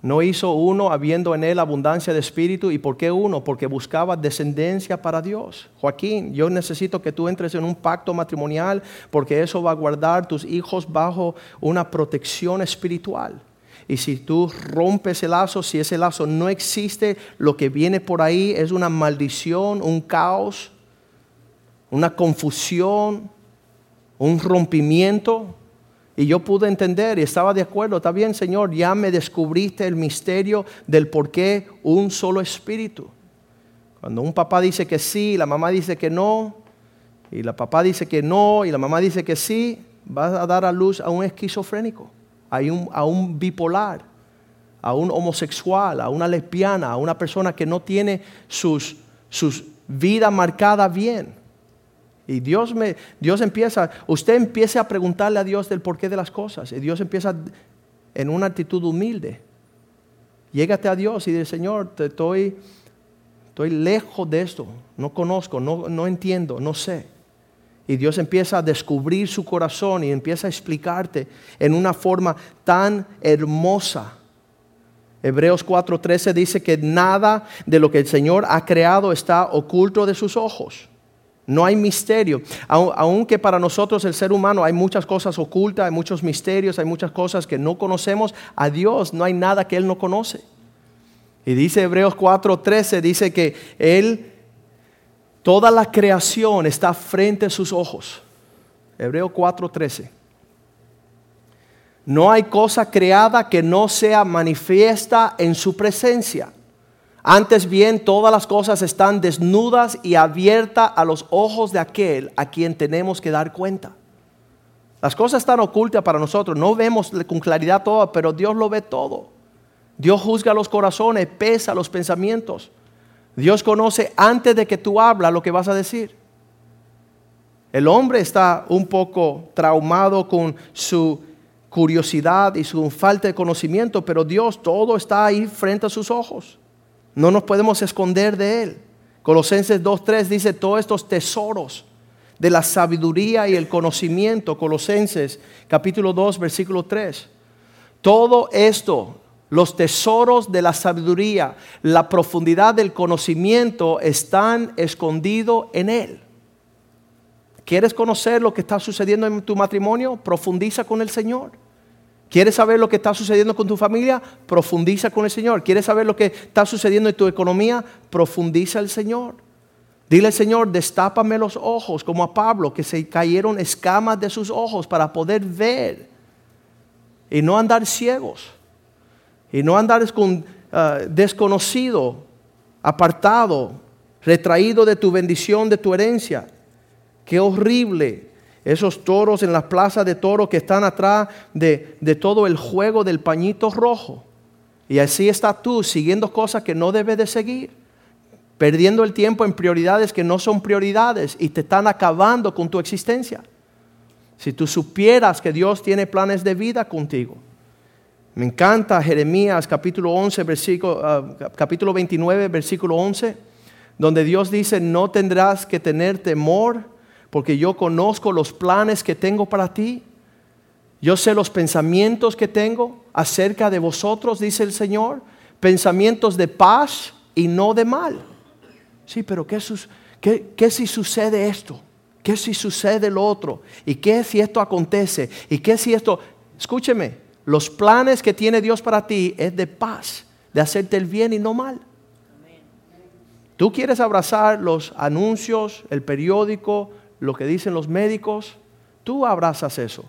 No hizo uno habiendo en él abundancia de espíritu. ¿Y por qué uno? Porque buscaba descendencia para Dios. Joaquín, yo necesito que tú entres en un pacto matrimonial porque eso va a guardar tus hijos bajo una protección espiritual. Y si tú rompes el lazo, si ese lazo no existe, lo que viene por ahí es una maldición, un caos, una confusión, un rompimiento. Y yo pude entender y estaba de acuerdo, está bien Señor, ya me descubriste el misterio del por qué un solo espíritu. Cuando un papá dice que sí, la mamá dice que no, y la papá dice que no, y la mamá dice que sí, vas a dar a luz a un esquizofrénico, a un, a un bipolar, a un homosexual, a una lesbiana, a una persona que no tiene sus, sus vidas marcadas bien. Y Dios, me, Dios empieza, usted empieza a preguntarle a Dios del porqué de las cosas. Y Dios empieza en una actitud humilde. Llégate a Dios y dice, Señor, te estoy, estoy lejos de esto. No conozco, no, no entiendo, no sé. Y Dios empieza a descubrir su corazón y empieza a explicarte en una forma tan hermosa. Hebreos 4:13 dice que nada de lo que el Señor ha creado está oculto de sus ojos. No hay misterio. Aunque para nosotros el ser humano hay muchas cosas ocultas, hay muchos misterios, hay muchas cosas que no conocemos, a Dios no hay nada que Él no conoce. Y dice Hebreos 4:13, dice que Él, toda la creación está frente a sus ojos. Hebreos 4:13. No hay cosa creada que no sea manifiesta en su presencia. Antes bien, todas las cosas están desnudas y abiertas a los ojos de aquel a quien tenemos que dar cuenta. Las cosas están ocultas para nosotros, no vemos con claridad todo, pero Dios lo ve todo. Dios juzga los corazones, pesa los pensamientos. Dios conoce antes de que tú hablas lo que vas a decir. El hombre está un poco traumado con su curiosidad y su falta de conocimiento, pero Dios todo está ahí frente a sus ojos. No nos podemos esconder de Él. Colosenses 2.3 dice todos estos tesoros de la sabiduría y el conocimiento. Colosenses capítulo 2, versículo 3. Todo esto, los tesoros de la sabiduría, la profundidad del conocimiento están escondidos en Él. ¿Quieres conocer lo que está sucediendo en tu matrimonio? Profundiza con el Señor. ¿Quieres saber lo que está sucediendo con tu familia? Profundiza con el Señor. ¿Quieres saber lo que está sucediendo en tu economía? Profundiza el Señor. Dile al Señor, destápame los ojos, como a Pablo, que se cayeron escamas de sus ojos para poder ver y no andar ciegos y no andar ah, desconocido, apartado, retraído de tu bendición, de tu herencia. Qué horrible esos toros en las plazas de toro que están atrás de, de todo el juego del pañito rojo. Y así estás tú siguiendo cosas que no debes de seguir, perdiendo el tiempo en prioridades que no son prioridades y te están acabando con tu existencia. Si tú supieras que Dios tiene planes de vida contigo. Me encanta Jeremías capítulo 11, versículo, ah, capítulo 29, versículo 11, donde Dios dice, no tendrás que tener temor porque yo conozco los planes que tengo para ti. Yo sé los pensamientos que tengo acerca de vosotros, dice el Señor, pensamientos de paz y no de mal. Sí, pero ¿qué, si sucede esto? ¿Qué si sucede lo otro? ¿Y qué si esto acontece? ¿Y qué si esto... Escúcheme, los planes que tiene Dios para ti es de paz, de hacerte el bien y no mal. Tú quieres abrazar los anuncios, el periódico, lo que dicen los médicos, tú abrazas eso.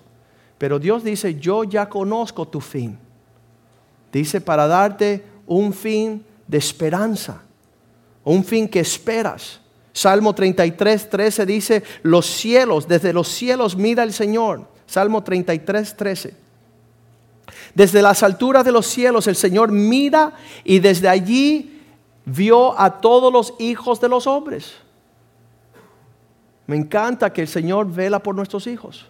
Pero Dios dice, yo ya conozco tu fin. Dice, para darte un fin de esperanza, un fin que esperas. Salmo 33, 13 dice, los cielos, desde los cielos mira el Señor. Salmo 33, 13. Desde las alturas de los cielos el Señor mira y desde allí vio a todos los hijos de los hombres. Me encanta que el Señor vela por nuestros hijos.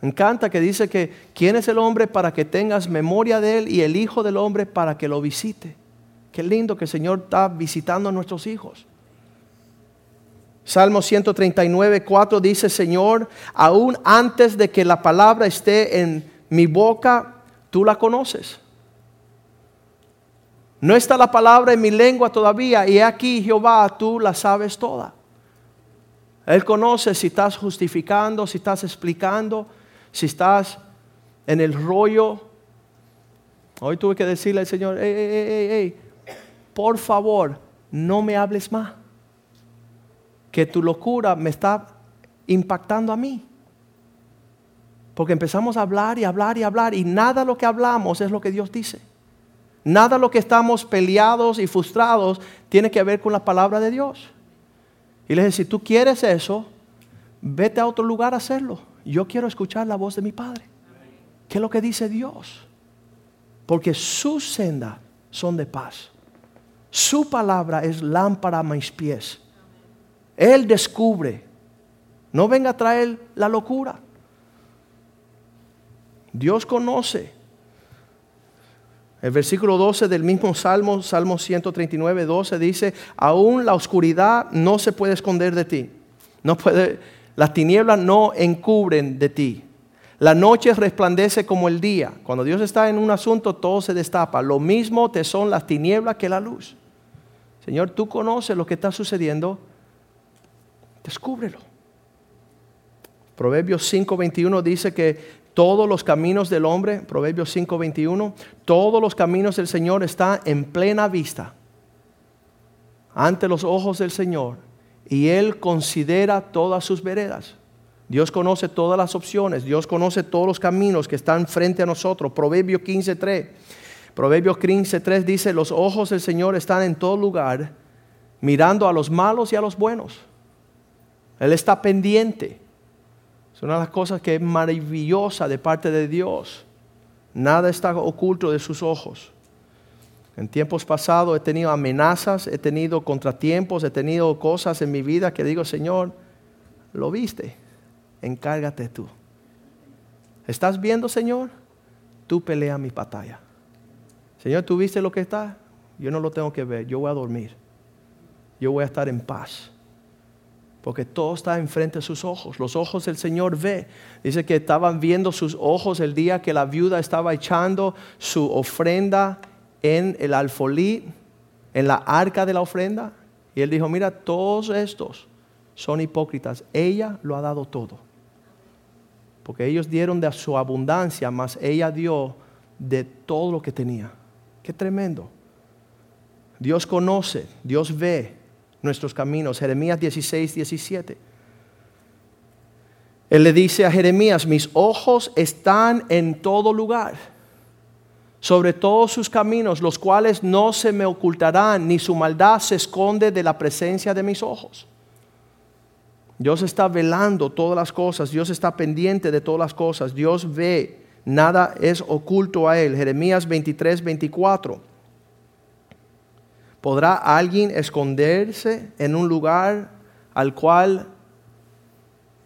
Me encanta que dice que quién es el hombre para que tengas memoria de él y el hijo del hombre para que lo visite. Qué lindo que el Señor está visitando a nuestros hijos. Salmo 139, 4 dice, Señor, aún antes de que la palabra esté en mi boca, tú la conoces. No está la palabra en mi lengua todavía y aquí, Jehová, tú la sabes toda. Él conoce si estás justificando, si estás explicando, si estás en el rollo. Hoy tuve que decirle al Señor, por favor, no me hables más. Que tu locura me está impactando a mí. Porque empezamos a hablar y hablar y hablar y nada lo que hablamos es lo que Dios dice. Nada lo que estamos peleados y frustrados tiene que ver con la palabra de Dios. Y le dije, si tú quieres eso, vete a otro lugar a hacerlo. Yo quiero escuchar la voz de mi Padre. ¿Qué es lo que dice Dios? Porque sus sendas son de paz. Su palabra es lámpara a mis pies. Él descubre. No venga a traer la locura. Dios conoce. El versículo 12 del mismo Salmo, Salmo 139, 12 dice, aún la oscuridad no se puede esconder de ti. No puede, las tinieblas no encubren de ti. La noche resplandece como el día. Cuando Dios está en un asunto, todo se destapa. Lo mismo te son las tinieblas que la luz. Señor, tú conoces lo que está sucediendo. Descúbrelo. Proverbios 5:21 dice que todos los caminos del hombre, Proverbios 5:21, todos los caminos del Señor están en plena vista ante los ojos del Señor y Él considera todas sus veredas. Dios conoce todas las opciones, Dios conoce todos los caminos que están frente a nosotros. Proverbios 15:3. Proverbios 15:3 dice, los ojos del Señor están en todo lugar, mirando a los malos y a los buenos. Él está pendiente. Es una de las cosas que es maravillosa de parte de Dios. Nada está oculto de sus ojos. En tiempos pasados he tenido amenazas, he tenido contratiempos, he tenido cosas en mi vida que digo, Señor, lo viste, encárgate tú. ¿Estás viendo, Señor? Tú pelea mi batalla. Señor, ¿tú viste lo que está? Yo no lo tengo que ver, yo voy a dormir. Yo voy a estar en paz porque todo está enfrente de sus ojos. Los ojos del Señor ve. Dice que estaban viendo sus ojos el día que la viuda estaba echando su ofrenda en el alfolí, en la arca de la ofrenda. Y él dijo, mira, todos estos son hipócritas. Ella lo ha dado todo. Porque ellos dieron de su abundancia, mas ella dio de todo lo que tenía. Qué tremendo. Dios conoce, Dios ve, nuestros caminos. Jeremías 16, 17. Él le dice a Jeremías, mis ojos están en todo lugar, sobre todos sus caminos, los cuales no se me ocultarán, ni su maldad se esconde de la presencia de mis ojos. Dios está velando todas las cosas, Dios está pendiente de todas las cosas, Dios ve, nada es oculto a Él. Jeremías 23, 24. ¿Podrá alguien esconderse en un lugar al cual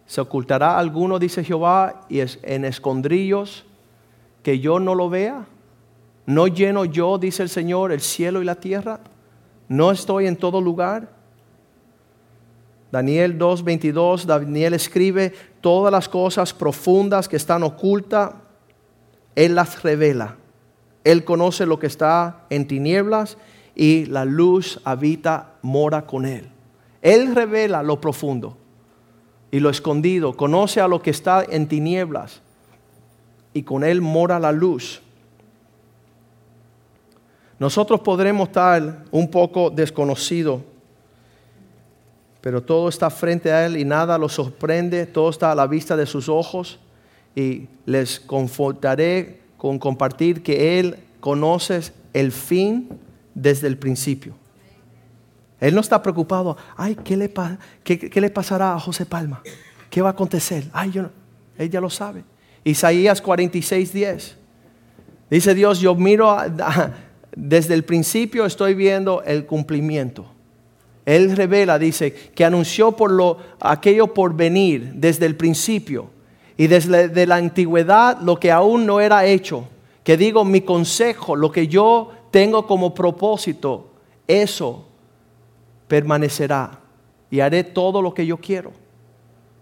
se ocultará alguno, dice Jehová, y en escondrillos que yo no lo vea? ¿No lleno yo, dice el Señor, el cielo y la tierra? ¿No estoy en todo lugar? Daniel 2:22, Daniel escribe, todas las cosas profundas que están ocultas, Él las revela. Él conoce lo que está en tinieblas y la luz habita, mora con él. Él revela lo profundo y lo escondido, conoce a lo que está en tinieblas y con él mora la luz. Nosotros podremos estar un poco desconocidos, pero todo está frente a él y nada lo sorprende, todo está a la vista de sus ojos y les confortaré con compartir que él conoce el fin desde el principio. Él no está preocupado, ay, ¿qué le, pasará a José Palma? ¿Qué va a acontecer? Ay, yo. Él ya lo sabe. Isaías 46, 10. Dice Dios, yo miro desde el principio estoy viendo el cumplimiento. Él revela, dice, que anunció por lo, aquello por venir desde el principio y desde la antigüedad lo que aún no era hecho. Que digo, mi consejo, lo que yo tengo como propósito, eso permanecerá y haré todo lo que yo quiero.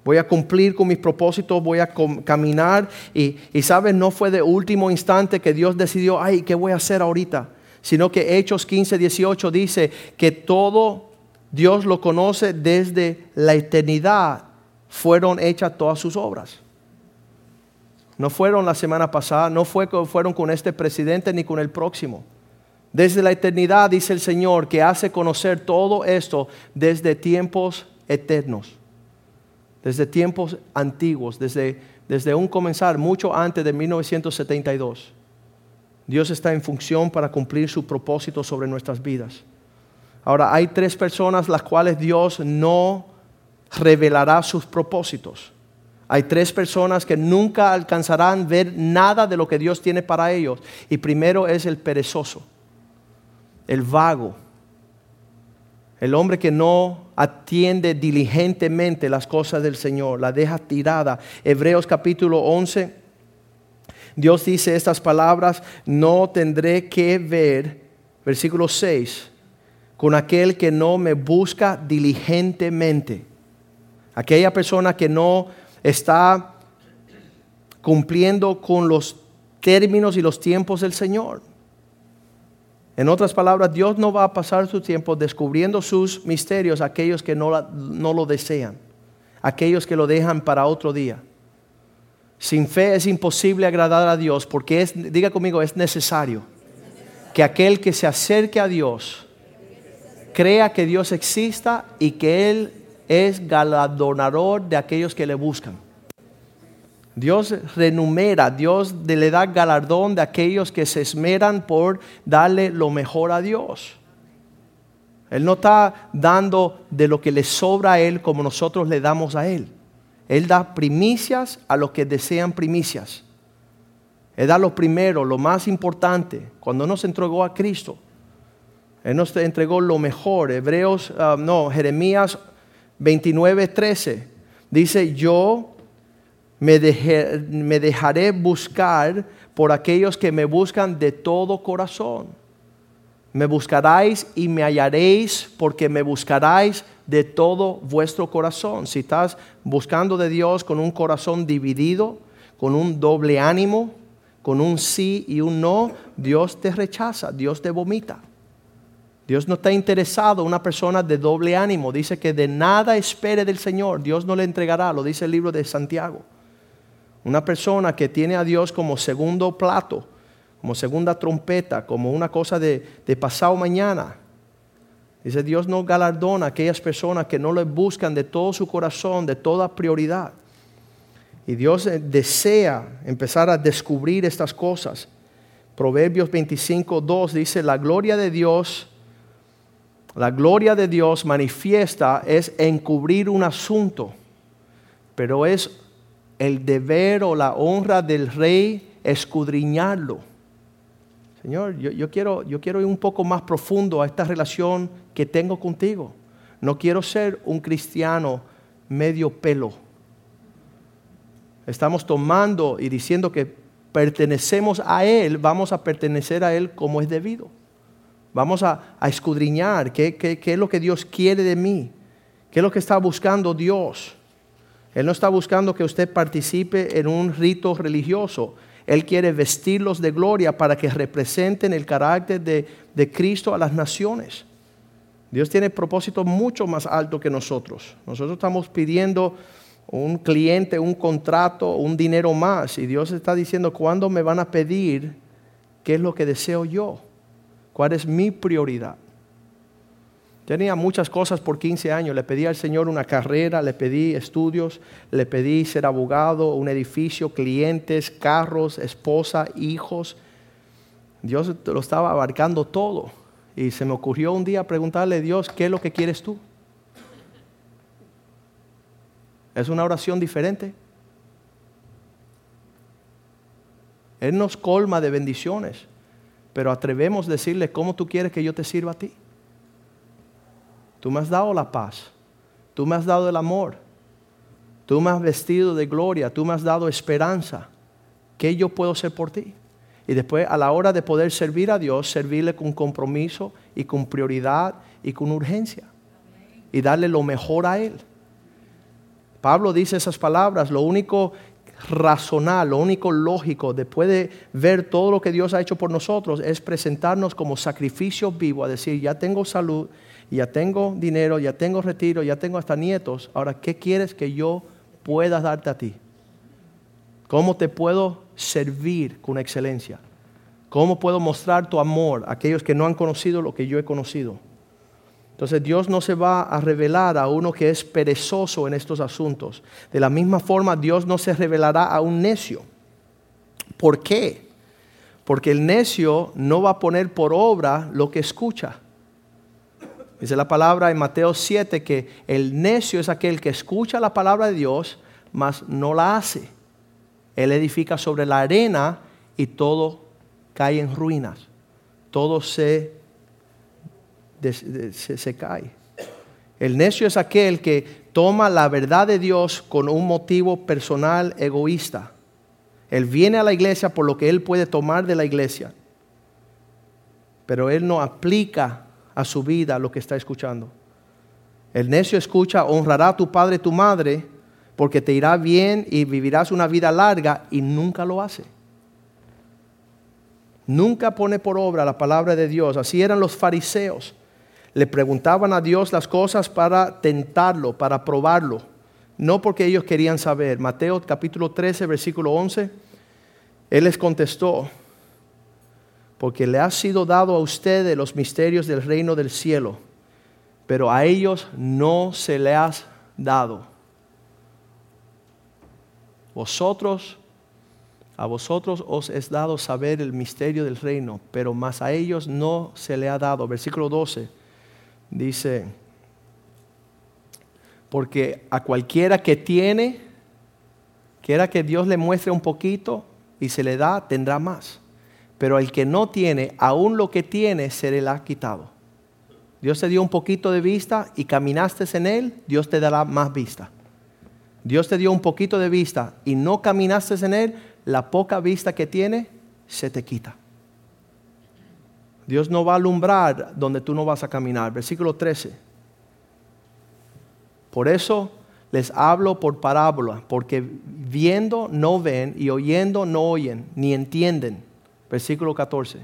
Voy a cumplir con mis propósitos, voy a caminar y, y sabes, no fue de último instante que Dios decidió, ay, ¿qué voy a hacer ahorita? Sino que Hechos 15, 18 dice que todo Dios lo conoce desde la eternidad, fueron hechas todas sus obras. No fueron la semana pasada, no fue, fueron con este presidente ni con el próximo. Desde la eternidad dice el Señor que hace conocer todo esto desde tiempos eternos, desde tiempos antiguos, desde, desde un comenzar mucho antes de 1972. Dios está en función para cumplir su propósito sobre nuestras vidas. Ahora, hay tres personas las cuales Dios no revelará sus propósitos. Hay tres personas que nunca alcanzarán ver nada de lo que Dios tiene para ellos. Y primero es el perezoso, el vago, el hombre que no atiende diligentemente las cosas del Señor, la deja tirada. Hebreos capítulo 11, Dios dice estas palabras, no tendré que ver, versículo 6 con aquel que no me busca diligentemente. Aquella persona que no está cumpliendo con los términos y los tiempos del Señor. En otras palabras, Dios no va a pasar su tiempo descubriendo sus misterios a aquellos que no, no lo desean, aquellos que lo dejan para otro día. Sin fe es imposible agradar a Dios porque es, diga conmigo, es necesario que aquel que se acerque a Dios, crea que Dios exista y que Él es galardonador de aquellos que le buscan. Dios renumera, Dios le da galardón de aquellos que se esmeran por darle lo mejor a Dios. Él no está dando de lo que le sobra a Él como nosotros le damos a Él. Él da primicias a los que desean primicias. Él da lo primero, lo más importante. Cuando nos entregó a Cristo, él nos entregó lo mejor. Hebreos, ah, no, Jeremías 29, 13. Dice, yo me, dejaré buscar por aquellos que me buscan de todo corazón. Me buscaréis y me hallaréis porque me buscaréis de todo vuestro corazón. Si estás buscando de Dios con un corazón dividido, con un doble ánimo, con un sí y un no, Dios te rechaza, Dios te vomita. Dios no está interesado en una persona de doble ánimo. Dice que de nada espere del Señor. Dios no le entregará, lo dice el libro de Santiago. Una persona que tiene a Dios como segundo plato, como segunda trompeta, como una cosa de, pasado mañana. Dice, Dios no galardona a aquellas personas que no le buscan de todo su corazón, de toda prioridad. Y Dios eh, desea empezar a descubrir estas cosas. Proverbios 25, 2 dice, la gloria de Dios la gloria de Dios manifiesta es encubrir un asunto, pero es el deber o la honra del rey escudriñarlo. Señor, yo, quiero, yo quiero ir un poco más profundo a esta relación que tengo contigo. No quiero ser un cristiano medio pelo. Estamos tomando y diciendo que pertenecemos a Él, vamos a pertenecer a Él como es debido. Vamos a, escudriñar qué, qué es lo que Dios quiere de mí, qué es lo que está buscando Dios. Él no está buscando que usted participe en un rito religioso. Él quiere vestirlos de gloria para que representen el carácter de, Cristo a las naciones. Dios tiene propósito mucho más alto que nosotros. Nosotros estamos pidiendo un cliente, un contrato, un dinero más. Y Dios está diciendo, ¿cuándo me van a pedir qué es lo que deseo yo? ¿Cuál es mi prioridad? Tenía muchas cosas por 15 años. Le pedí al Señor una carrera, le pedí estudios, le pedí ser abogado, un edificio, clientes, carros, esposa, hijos. Dios lo estaba abarcando todo. y se me ocurrió un día preguntarle a Dios, ¿qué es lo que quieres tú? Es una oración diferente. Él nos colma de bendiciones, pero atrevemos a decirle cómo tú quieres que yo te sirva a ti. Tú me has dado la paz, tú me has dado el amor, tú me has vestido de gloria, tú me has dado esperanza. ¿Qué yo puedo hacer por ti? Y después a la hora de poder servir a Dios, servirle con compromiso y con prioridad y con urgencia. Y darle lo mejor a Él. Pablo dice esas palabras, lo único razonal, lo único lógico, después de ver todo lo que Dios ha hecho por nosotros, es presentarnos como sacrificio vivo, a decir, ya tengo salud, ya tengo dinero, ya tengo retiro, ya tengo hasta nietos, ahora, ¿qué quieres que yo pueda darte a ti? ¿Cómo te puedo servir con excelencia? ¿Cómo puedo mostrar tu amor a aquellos que no han conocido lo que yo he conocido? Entonces Dios no se va a revelar a uno que es perezoso en estos asuntos. De la misma forma, Dios no se revelará a un necio. ¿Por qué? Porque el necio no va a poner por obra lo que escucha. Dice la palabra en Mateo 7 que el necio es aquel que escucha la palabra de Dios, mas no la hace. Él edifica sobre la arena y todo cae en ruinas. Todo se se, cae. El necio es aquel que toma la verdad de Dios con un motivo personal egoísta. Él viene a la iglesia por lo que él puede tomar de la iglesia, pero él no aplica a su vida lo que está escuchando. El necio escucha, honrará a tu padre y tu madre, porque te irá bien y vivirás una vida larga, y nunca lo hace. Nunca pone por obra la palabra de Dios. Así eran los fariseos le preguntaban a Dios las cosas para tentarlo, para probarlo, no porque ellos querían saber. Mateo capítulo 13, versículo 11, Él les contestó, porque le ha sido dado a ustedes los misterios del reino del cielo, pero a ellos no se le ha dado. Vosotros, a vosotros os es dado saber el misterio del reino, pero más a ellos no se le ha dado. Versículo 12 Dice, porque a cualquiera que tiene, quiera que Dios le muestre un poquito y se le da, tendrá más. Pero el que no tiene, aún lo que tiene, se le ha quitado. Dios te dio un poquito de vista y caminaste en él, Dios te dará más vista. Dios te dio un poquito de vista y no caminaste en él, la poca vista que tiene se te quita. Dios no va a alumbrar donde tú no vas a caminar. Versículo 13. Por eso les hablo por parábola, porque viendo no ven y oyendo no oyen, ni entienden. Versículo 14.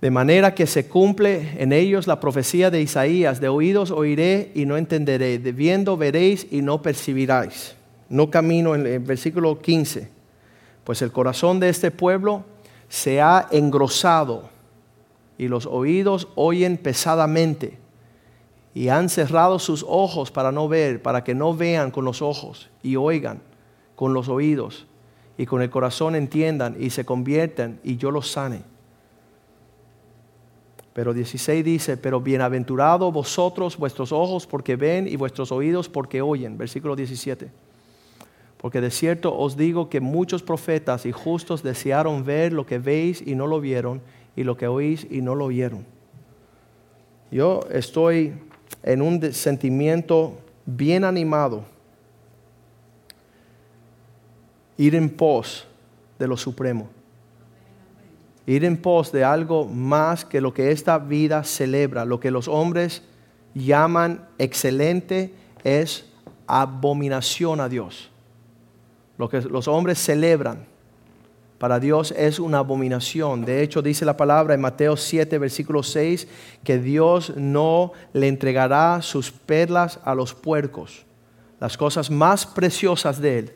De manera que se cumple en ellos la profecía de Isaías, de oídos oiré y no entenderé, de viendo veréis y no percibiráis. No camino en el versículo 15. Pues el corazón de este pueblo se ha engrosado y los oídos oyen pesadamente y han cerrado sus ojos para no ver, para que no vean con los ojos y oigan con los oídos y con el corazón entiendan y se conviertan y yo los sane. Pero 16 dice, pero bienaventurados vosotros vuestros ojos porque ven y vuestros oídos porque oyen. Versículo 17. Porque de cierto os digo que muchos profetas y justos desearon ver lo que veis y no lo vieron, y lo que oís y no lo oyeron. Yo estoy en un sentimiento bien animado, ir en pos de lo supremo, ir en pos de algo más que lo que esta vida celebra, lo que los hombres llaman excelente es abominación a Dios. Lo que los hombres celebran para Dios es una abominación. De hecho, dice la palabra en Mateo 7, versículo 6, que Dios no le entregará sus perlas a los puercos, las cosas más preciosas de Él.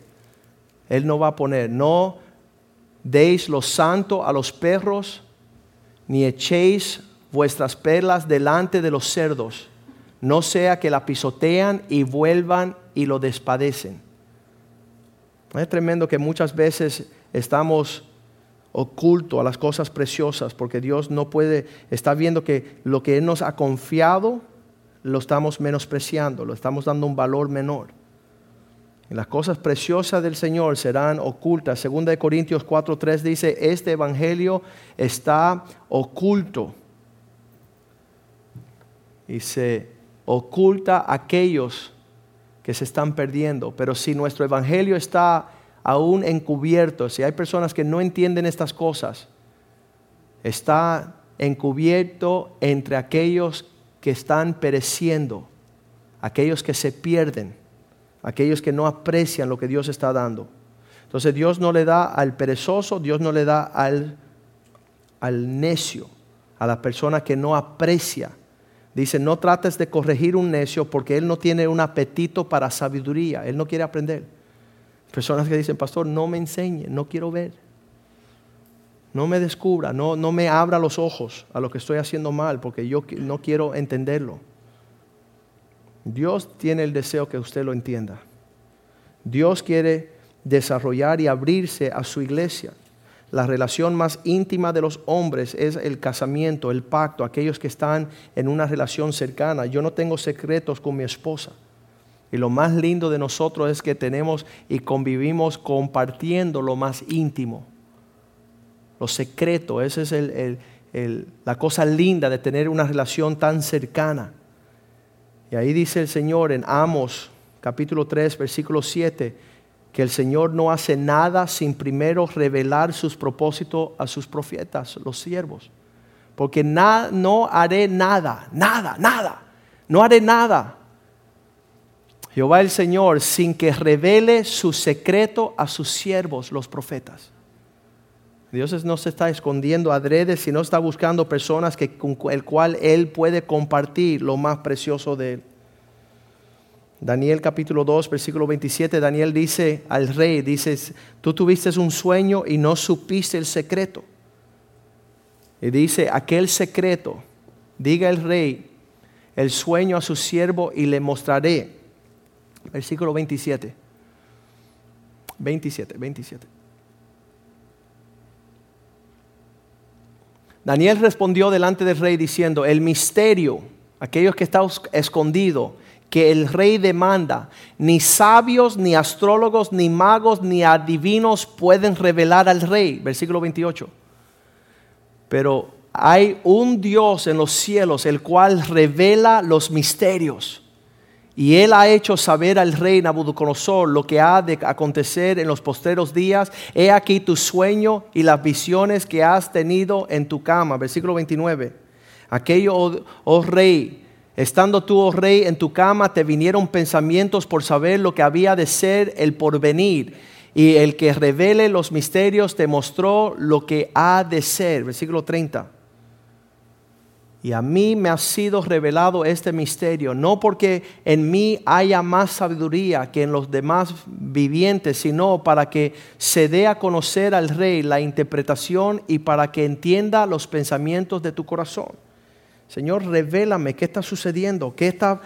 Él no va a poner, no deis lo santo a los perros, ni echéis vuestras perlas delante de los cerdos, no sea que la pisotean y vuelvan y lo despadecen. Es tremendo que muchas veces estamos oculto a las cosas preciosas, porque Dios no puede, está viendo que lo que Él nos ha confiado lo estamos menospreciando, lo estamos dando un valor menor. Las cosas preciosas del Señor serán ocultas. Segunda de Corintios 4:3 dice, este evangelio está oculto. Y se oculta a aquellos que se están perdiendo. Pero si nuestro evangelio está aún encubierto, si hay personas que no entienden estas cosas, está encubierto entre aquellos que están pereciendo, aquellos que se pierden, aquellos que no aprecian lo que Dios está dando. Entonces Dios no le da al perezoso, Dios no le da al, al necio, a la persona que no aprecia. Dice, no trates de corregir un necio porque él no tiene un apetito para sabiduría, él no quiere aprender. Personas que dicen, pastor, no me enseñe, no quiero ver. No me descubra, no, no me abra los ojos a lo que estoy haciendo mal, porque yo no quiero entenderlo. Dios tiene el deseo que usted lo entienda. Dios quiere desarrollar y abrirse a su iglesia. La relación más íntima de los hombres es el casamiento, el pacto, aquellos que están en una relación cercana. Yo no tengo secretos con mi esposa. Y lo más lindo de nosotros es que tenemos y convivimos compartiendo lo más íntimo, lo secreto. Esa es la cosa linda de tener una relación tan cercana. Y ahí dice el Señor en Amos capítulo 3, versículo 7, que el Señor no hace nada sin primero revelar sus propósitos a sus profetas, los siervos. Porque no haré nada, nada, nada. No haré nada Jehová el Señor sin que revele su secreto a sus siervos, los profetas. Dios no se está escondiendo adrede, sino está buscando personas que, con el cual Él puede compartir lo más precioso de Él. Daniel capítulo 2, versículo 27, Daniel dice al rey, dice, tú tuviste un sueño y no supiste el secreto. Y dice, aquel secreto, diga el rey el sueño a su siervo y le mostraré versículo 27. 27, 27. Daniel respondió delante del rey diciendo, el misterio, aquellos que están escondidos, que el rey demanda, ni sabios, ni astrólogos, ni magos, ni adivinos pueden revelar al rey. Versículo 28. Pero hay un Dios en los cielos, el cual revela los misterios. Y él ha hecho saber al rey Nabucodonosor lo que ha de acontecer en los posteros días. He aquí tu sueño y las visiones que has tenido en tu cama. Versículo 29. Aquello, oh, oh rey, estando tú, oh rey, en tu cama, te vinieron pensamientos por saber lo que había de ser el porvenir. Y el que revele los misterios te mostró lo que ha de ser. Versículo 30. Y a mí me ha sido revelado este misterio, no porque en mí haya más sabiduría que en los demás vivientes, sino para que se dé a conocer al rey la interpretación y para que entienda los pensamientos de tu corazón. Señor, revélame qué está sucediendo, qué, está,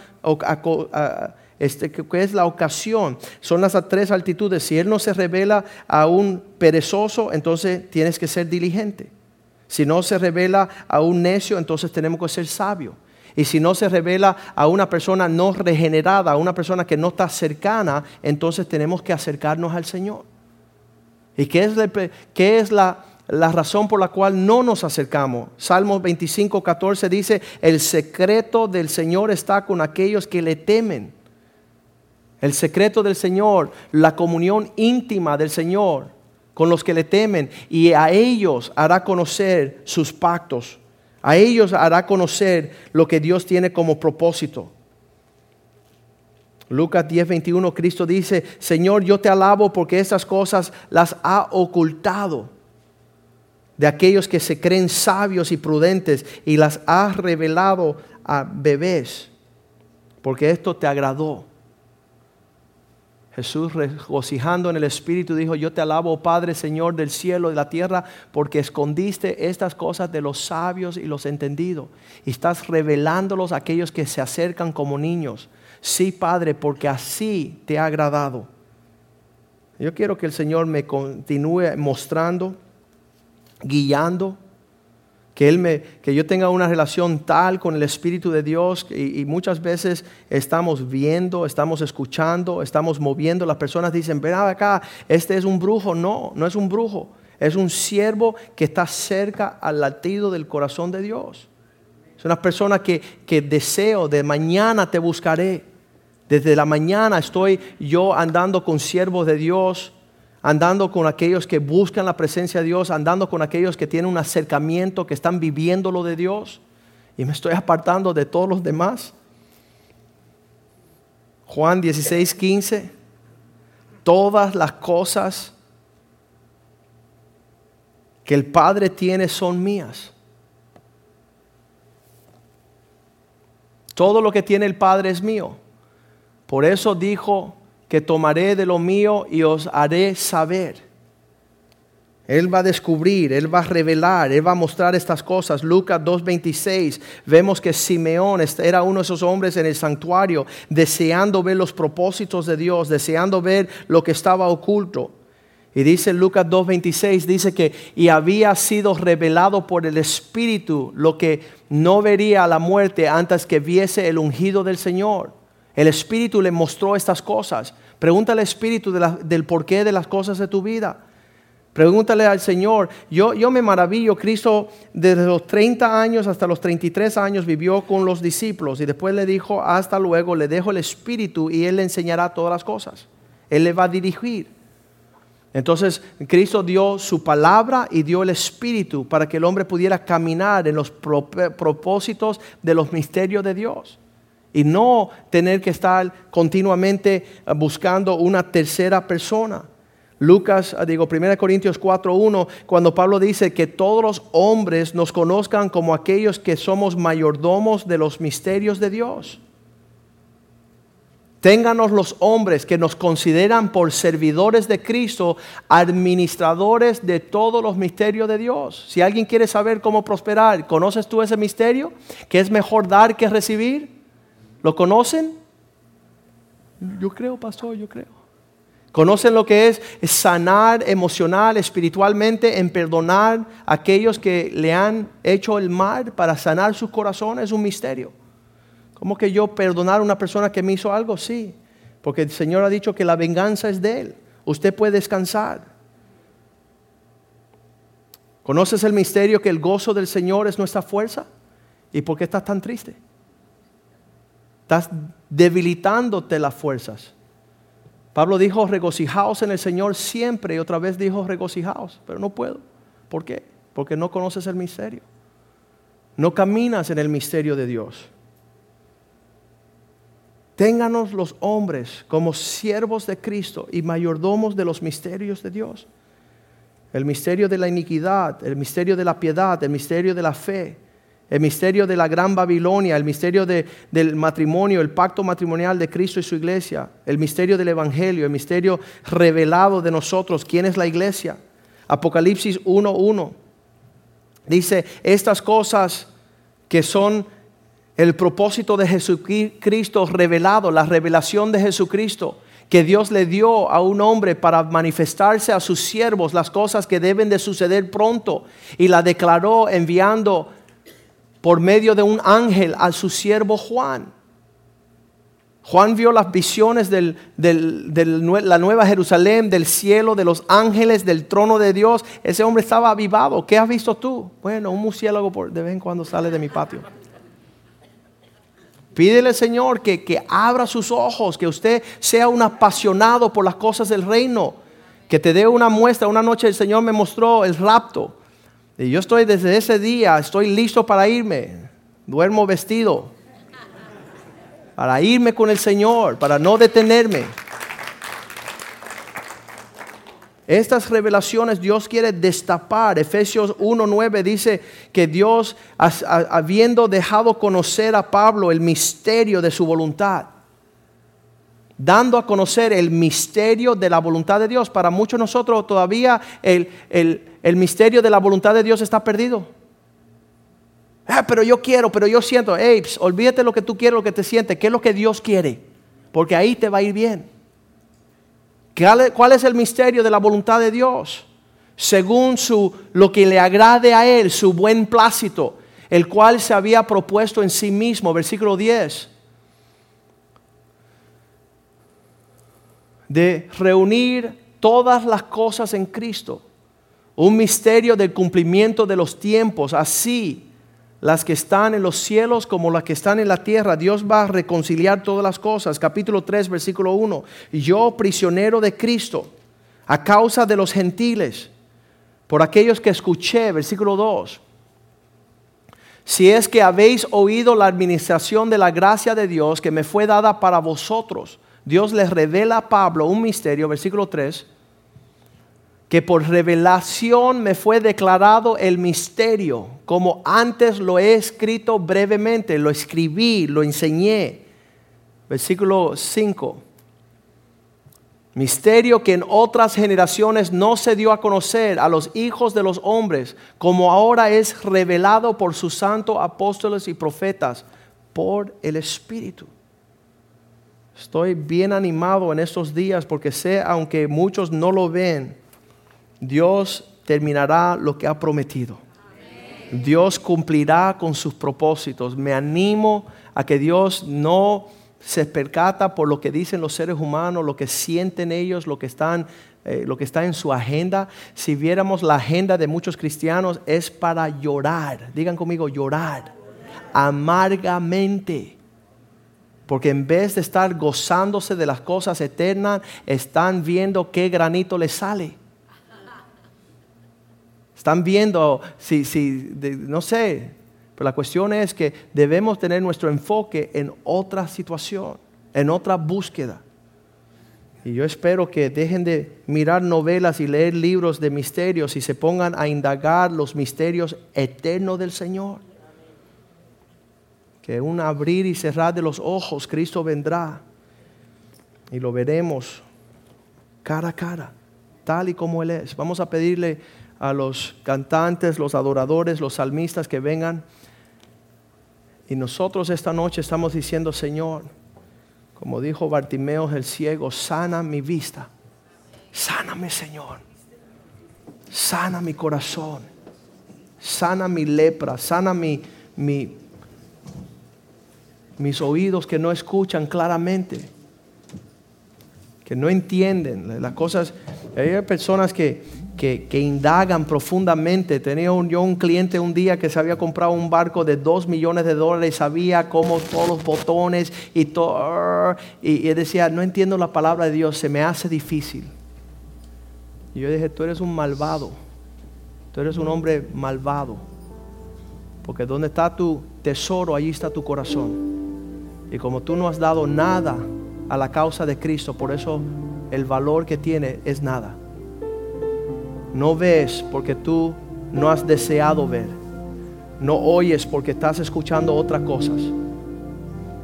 este, es la ocasión. Son las tres altitudes. Si Él no se revela a un perezoso, entonces tienes que ser diligente. Si no se revela a un necio, entonces tenemos que ser sabios. Y si no se revela a una persona no regenerada, a una persona que no está cercana, entonces tenemos que acercarnos al Señor. ¿Y qué es, qué es la, la, razón por la cual no nos acercamos? Salmos 25, 14 dice, el secreto del Señor está con aquellos que le temen. El secreto del Señor, la comunión íntima del Señor con los que le temen y a ellos hará conocer sus pactos. A ellos hará conocer lo que Dios tiene como propósito. Lucas 10:21 Cristo dice, Señor, yo te alabo porque estas cosas las ha ocultado de aquellos que se creen sabios y prudentes y las ha revelado a bebés, porque esto te agradó. Jesús regocijando en el Espíritu dijo, yo te alabo Padre Señor del cielo y de la tierra, porque escondiste estas cosas de los sabios y los entendidos, y estás revelándolos a aquellos que se acercan como niños. Sí, Padre, porque así te ha agradado. Yo quiero que el Señor me continúe mostrando guiando, que, él me, que yo tenga una relación tal con el Espíritu de Dios y, muchas veces estamos viendo, estamos escuchando, estamos moviendo. Las personas dicen, ven acá, este es un brujo. No, no es un brujo. Es un siervo que está cerca al latido del corazón de Dios. Es una persona que, que deseo, de mañana te buscaré. Desde la mañana estoy yo andando con siervos de Dios andando con aquellos que buscan la presencia de Dios, andando con aquellos que tienen un acercamiento, que están viviendo lo de Dios, y me estoy apartando de todos los demás. Juan 16, 15, todas las cosas que el Padre tiene son mías. Todo lo que tiene el Padre es mío. Por eso dijo que tomaré de lo mío y os haré saber. Él va a descubrir, Él va a revelar, Él va a mostrar estas cosas. Lucas 2.26, vemos que Simeón era uno de esos hombres en el santuario, deseando ver los propósitos de Dios, deseando ver lo que estaba oculto. Y dice Lucas 2.26, dice que y había sido revelado por el Espíritu lo que no vería la muerte antes que viese el ungido del Señor. El Espíritu le mostró estas cosas. Pregúntale al Espíritu del porqué de las cosas de tu vida. Pregúntale al Señor. Yo, yo me maravillo. Cristo desde los 30 años hasta los 33 años vivió con los discípulos y después le dijo, hasta luego, le dejo el Espíritu y Él le enseñará todas las cosas. Él le va a dirigir. Entonces Cristo dio su palabra y dio el Espíritu para que el hombre pudiera caminar en los propósitos de los misterios de Dios y no tener que estar continuamente eh, buscando una tercera persona. Lucas, eh, digo, 1 Corintios 4.1, cuando Pablo dice que todos los hombres nos conozcan como aquellos que somos mayordomos de los misterios de Dios. Ténganos los hombres que nos consideran por servidores de Cristo, administradores de todos los misterios de Dios. Si alguien quiere saber cómo prosperar, ¿conoces tú ese misterio? ¿Que es mejor dar que recibir? ¿Lo conocen? Yo creo, pastor, yo creo. ¿Conocen lo que es sanar emocional, espiritualmente, en perdonar a aquellos que le han hecho el mal para sanar sus corazones? Es un misterio. ¿Cómo que yo perdonar a una persona que me hizo algo? Sí, porque el Señor ha dicho que la venganza es de Él. Usted puede descansar. ¿Conoces el misterio que el gozo del Señor es nuestra fuerza? ¿Y por qué estás tan triste? Estás debilitándote las fuerzas. Pablo dijo, regocijaos en el Señor siempre y otra vez dijo, regocijaos, pero no puedo. ¿Por qué? Porque no conoces el misterio. No caminas en el misterio de Dios. Ténganos los hombres como siervos de Cristo y mayordomos de los misterios de Dios. El misterio de la iniquidad, el misterio de la piedad, el misterio de la fe, el misterio de la gran Babilonia, el misterio del matrimonio, el pacto matrimonial de Cristo y su iglesia, el misterio del Evangelio, el misterio revelado de nosotros, quién es la iglesia. Apocalipsis 1.1 dice, estas cosas que son el propósito de Jesucristo revelado, la revelación de Jesucristo que Dios le dio a un hombre para manifestarse a sus siervos las cosas que deben de suceder pronto y la declaró enviando por medio de un ángel a su siervo Juan. Juan vio las visiones de la nueva Jerusalén, del cielo, de los ángeles, del trono de Dios. Ese hombre estaba avivado. ¿Qué has visto tú? Bueno, un murciélago de vez en cuando sale de mi patio. Pídele, Señor, que, que abra sus ojos, que usted sea un apasionado por las cosas del reino. Que te dé una muestra. Una noche el Señor me mostró el rapto. Y yo estoy desde ese día, estoy listo para irme. Duermo vestido. Para irme con el Señor, para no detenerme. Estas revelaciones Dios quiere destapar. Efesios 1.9 dice que Dios, habiendo dejado conocer a Pablo el misterio de su voluntad, dando a conocer el misterio de la voluntad de Dios. Para muchos de nosotros todavía el, misterio de la voluntad de Dios está perdido. Ah, pero yo quiero, pero yo siento. Hey, olvídate lo que tú quieres, lo que te sientes. ¿Qué es lo que Dios quiere? Porque ahí te va a ir bien. ¿Cuál es el misterio de la voluntad de Dios? según su, lo que le agrade a él, su buen plácito, el cual se había propuesto en sí mismo, versículo 10, de reunir todas las cosas en Cristo, un misterio del cumplimiento de los tiempos, así las que están en los cielos como las que están en la tierra. Dios va a reconciliar todas las cosas. Capítulo 3, versículo 1. Yo, prisionero de Cristo, a causa de los gentiles, por aquellos que escuché, versículo 2. Si es que habéis oído la administración de la gracia de Dios que me fue dada para vosotros, Dios les revela a Pablo un misterio, versículo 3 que por revelación me fue declarado el misterio, como antes lo he escrito brevemente, lo escribí, lo enseñé. Versículo 5. Misterio que en otras generaciones no se dio a conocer a los hijos de los hombres, como ahora es revelado por sus santos apóstoles y profetas, por el Espíritu. Estoy bien animado en estos días porque sé, aunque muchos no lo ven, Dios terminará lo que ha prometido. Dios cumplirá con sus propósitos. Me animo a que Dios no se percata por lo que dicen los seres humanos, lo que sienten ellos, lo que eh, lo que está en su agenda. Si viéramos la agenda de muchos cristianos es para llorar. Digan conmigo, llorar amargamente. Porque en vez de estar gozándose de las cosas eternas, están viendo qué granito les sale. Están viendo, si, si, no sé, pero la cuestión es que debemos tener nuestro enfoque en otra situación, en otra búsqueda. Y yo espero que dejen de mirar novelas y leer libros de misterios y se pongan a indagar los misterios eternos del Señor. Que un abrir y cerrar de los ojos, Cristo vendrá y lo veremos cara a cara, tal y como Él es. Vamos a pedirle a los cantantes, los adoradores, los salmistas que vengan. Y nosotros esta noche estamos diciendo, Señor, como dijo Bartimeo el ciego, sana mi vista. Sáname, Señor. Sana mi corazón. Sana mi lepra. Sana mi, mi, mis oídos que no escuchan claramente. Que no entienden las cosas. Hay personas que que, indagan profundamente. Tenía yo un cliente un día que se había comprado un barco de 2 millones de dólares, sabía cómo todos los botones y todo. Y, y decía, no entiendo la palabra de Dios, se me hace difícil. Y yo dije, tú eres un malvado. Tú eres un hombre malvado. Porque donde está tu tesoro, allí está tu corazón. Y como tú no has dado nada a la causa de Cristo, por eso el valor que tiene es nada. No ves porque tú no has deseado ver. No oyes porque estás escuchando otras cosas.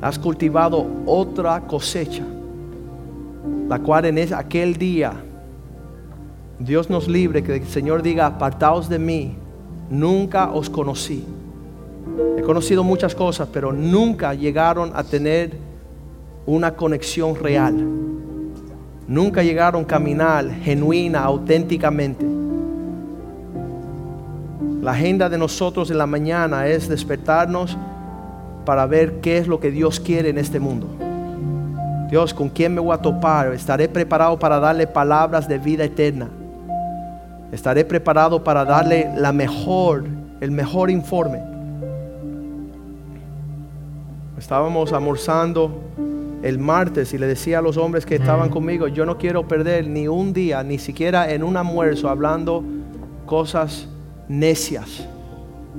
Has cultivado otra cosecha, la cual en aquel día Dios nos libre que el Señor diga, apartaos de mí, nunca os conocí. He conocido muchas cosas, pero nunca llegaron a tener una conexión real. Nunca llegaron a caminar genuina, auténticamente. La agenda de nosotros en la mañana es despertarnos para ver qué es lo que Dios quiere en este mundo. Dios, ¿con quién me voy a topar? Estaré preparado para darle palabras de vida eterna. Estaré preparado para darle la mejor, el mejor informe. Estábamos almorzando el martes y le decía a los hombres que estaban conmigo, yo no quiero perder ni un día, ni siquiera en un almuerzo hablando cosas necias,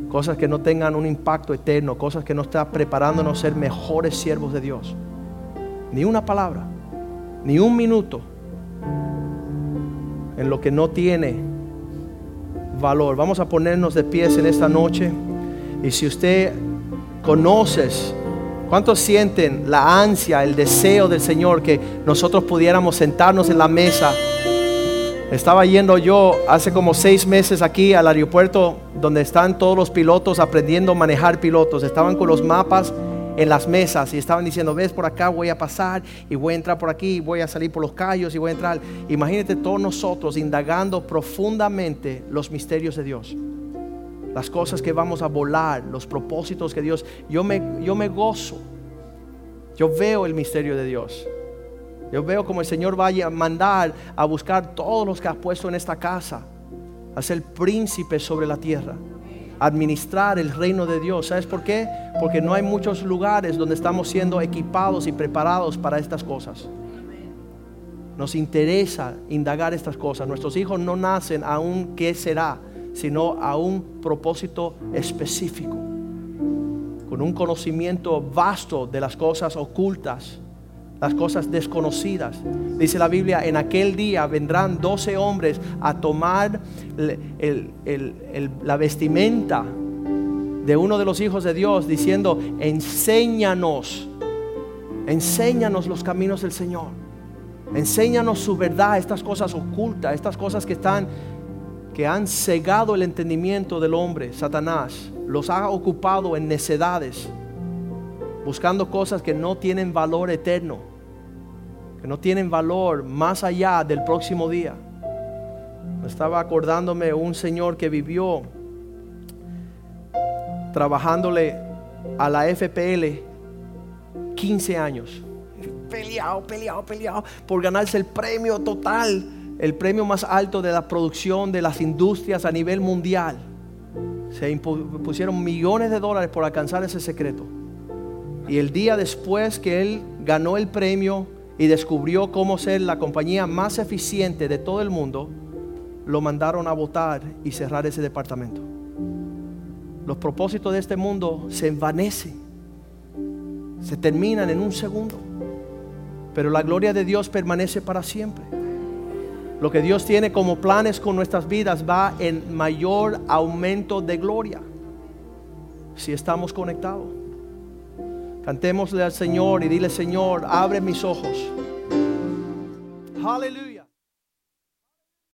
cosas que no tengan un impacto eterno, cosas que no están preparándonos a ser mejores siervos de Dios. Ni una palabra, ni un minuto en lo que no tiene valor. Vamos a ponernos de pies en esta noche. Y si usted conoces, ¿cuántos sienten la ansia, el deseo del Señor que nosotros pudiéramos sentarnos en la mesa? Estaba yendo yo hace como seis meses aquí al aeropuerto donde están todos los pilotos aprendiendo a manejar pilotos. Estaban con los mapas en las mesas y estaban diciendo, ves por acá, voy a pasar y voy a entrar por aquí, voy a salir por los callos y voy a entrar. Imagínate todos nosotros indagando profundamente los misterios de Dios. Las cosas que vamos a volar, los propósitos que Dios, yo me, yo me gozo. Yo veo el misterio de Dios. Yo veo como el Señor vaya a mandar a buscar todos los que ha puesto en esta casa, a ser príncipe sobre la tierra administrar el reino de Dios. ¿Sabes por qué? Porque no hay muchos lugares donde estamos siendo equipados y preparados para estas cosas. Nos interesa indagar estas cosas. Nuestros hijos no nacen a un qué será, sino a un propósito específico, con un conocimiento vasto de las cosas ocultas las cosas desconocidas. Dice la Biblia, en aquel día vendrán doce hombres a tomar la vestimenta de uno de los hijos de Dios, diciendo, enséñanos, enséñanos los caminos del Señor. Enséñanos su verdad, estas cosas ocultas, estas cosas que están que han cegado el entendimiento del hombre, Satanás, los ha ocupado en necedades buscando cosas que no tienen valor eterno, que no tienen valor más allá del próximo día. Estaba acordándome un señor que vivió trabajándole a la FPL 15 años. Peleado, peleado, peleado por ganarse el premio total, el premio más alto de la producción de las industrias a nivel mundial. Se pusieron millones de dólares por alcanzar ese secreto. Y el día después que él ganó el premio y descubrió cómo ser la compañía más eficiente de todo el mundo, lo mandaron a votar y cerrar ese departamento. Los propósitos de este mundo se envanecen, se terminan en un segundo, pero la gloria de Dios permanece para siempre. Lo que Dios tiene como planes con nuestras vidas va en mayor aumento de gloria si estamos conectados. Cantémosle al Señor y dile, Señor, abre mis ojos. Aleluya.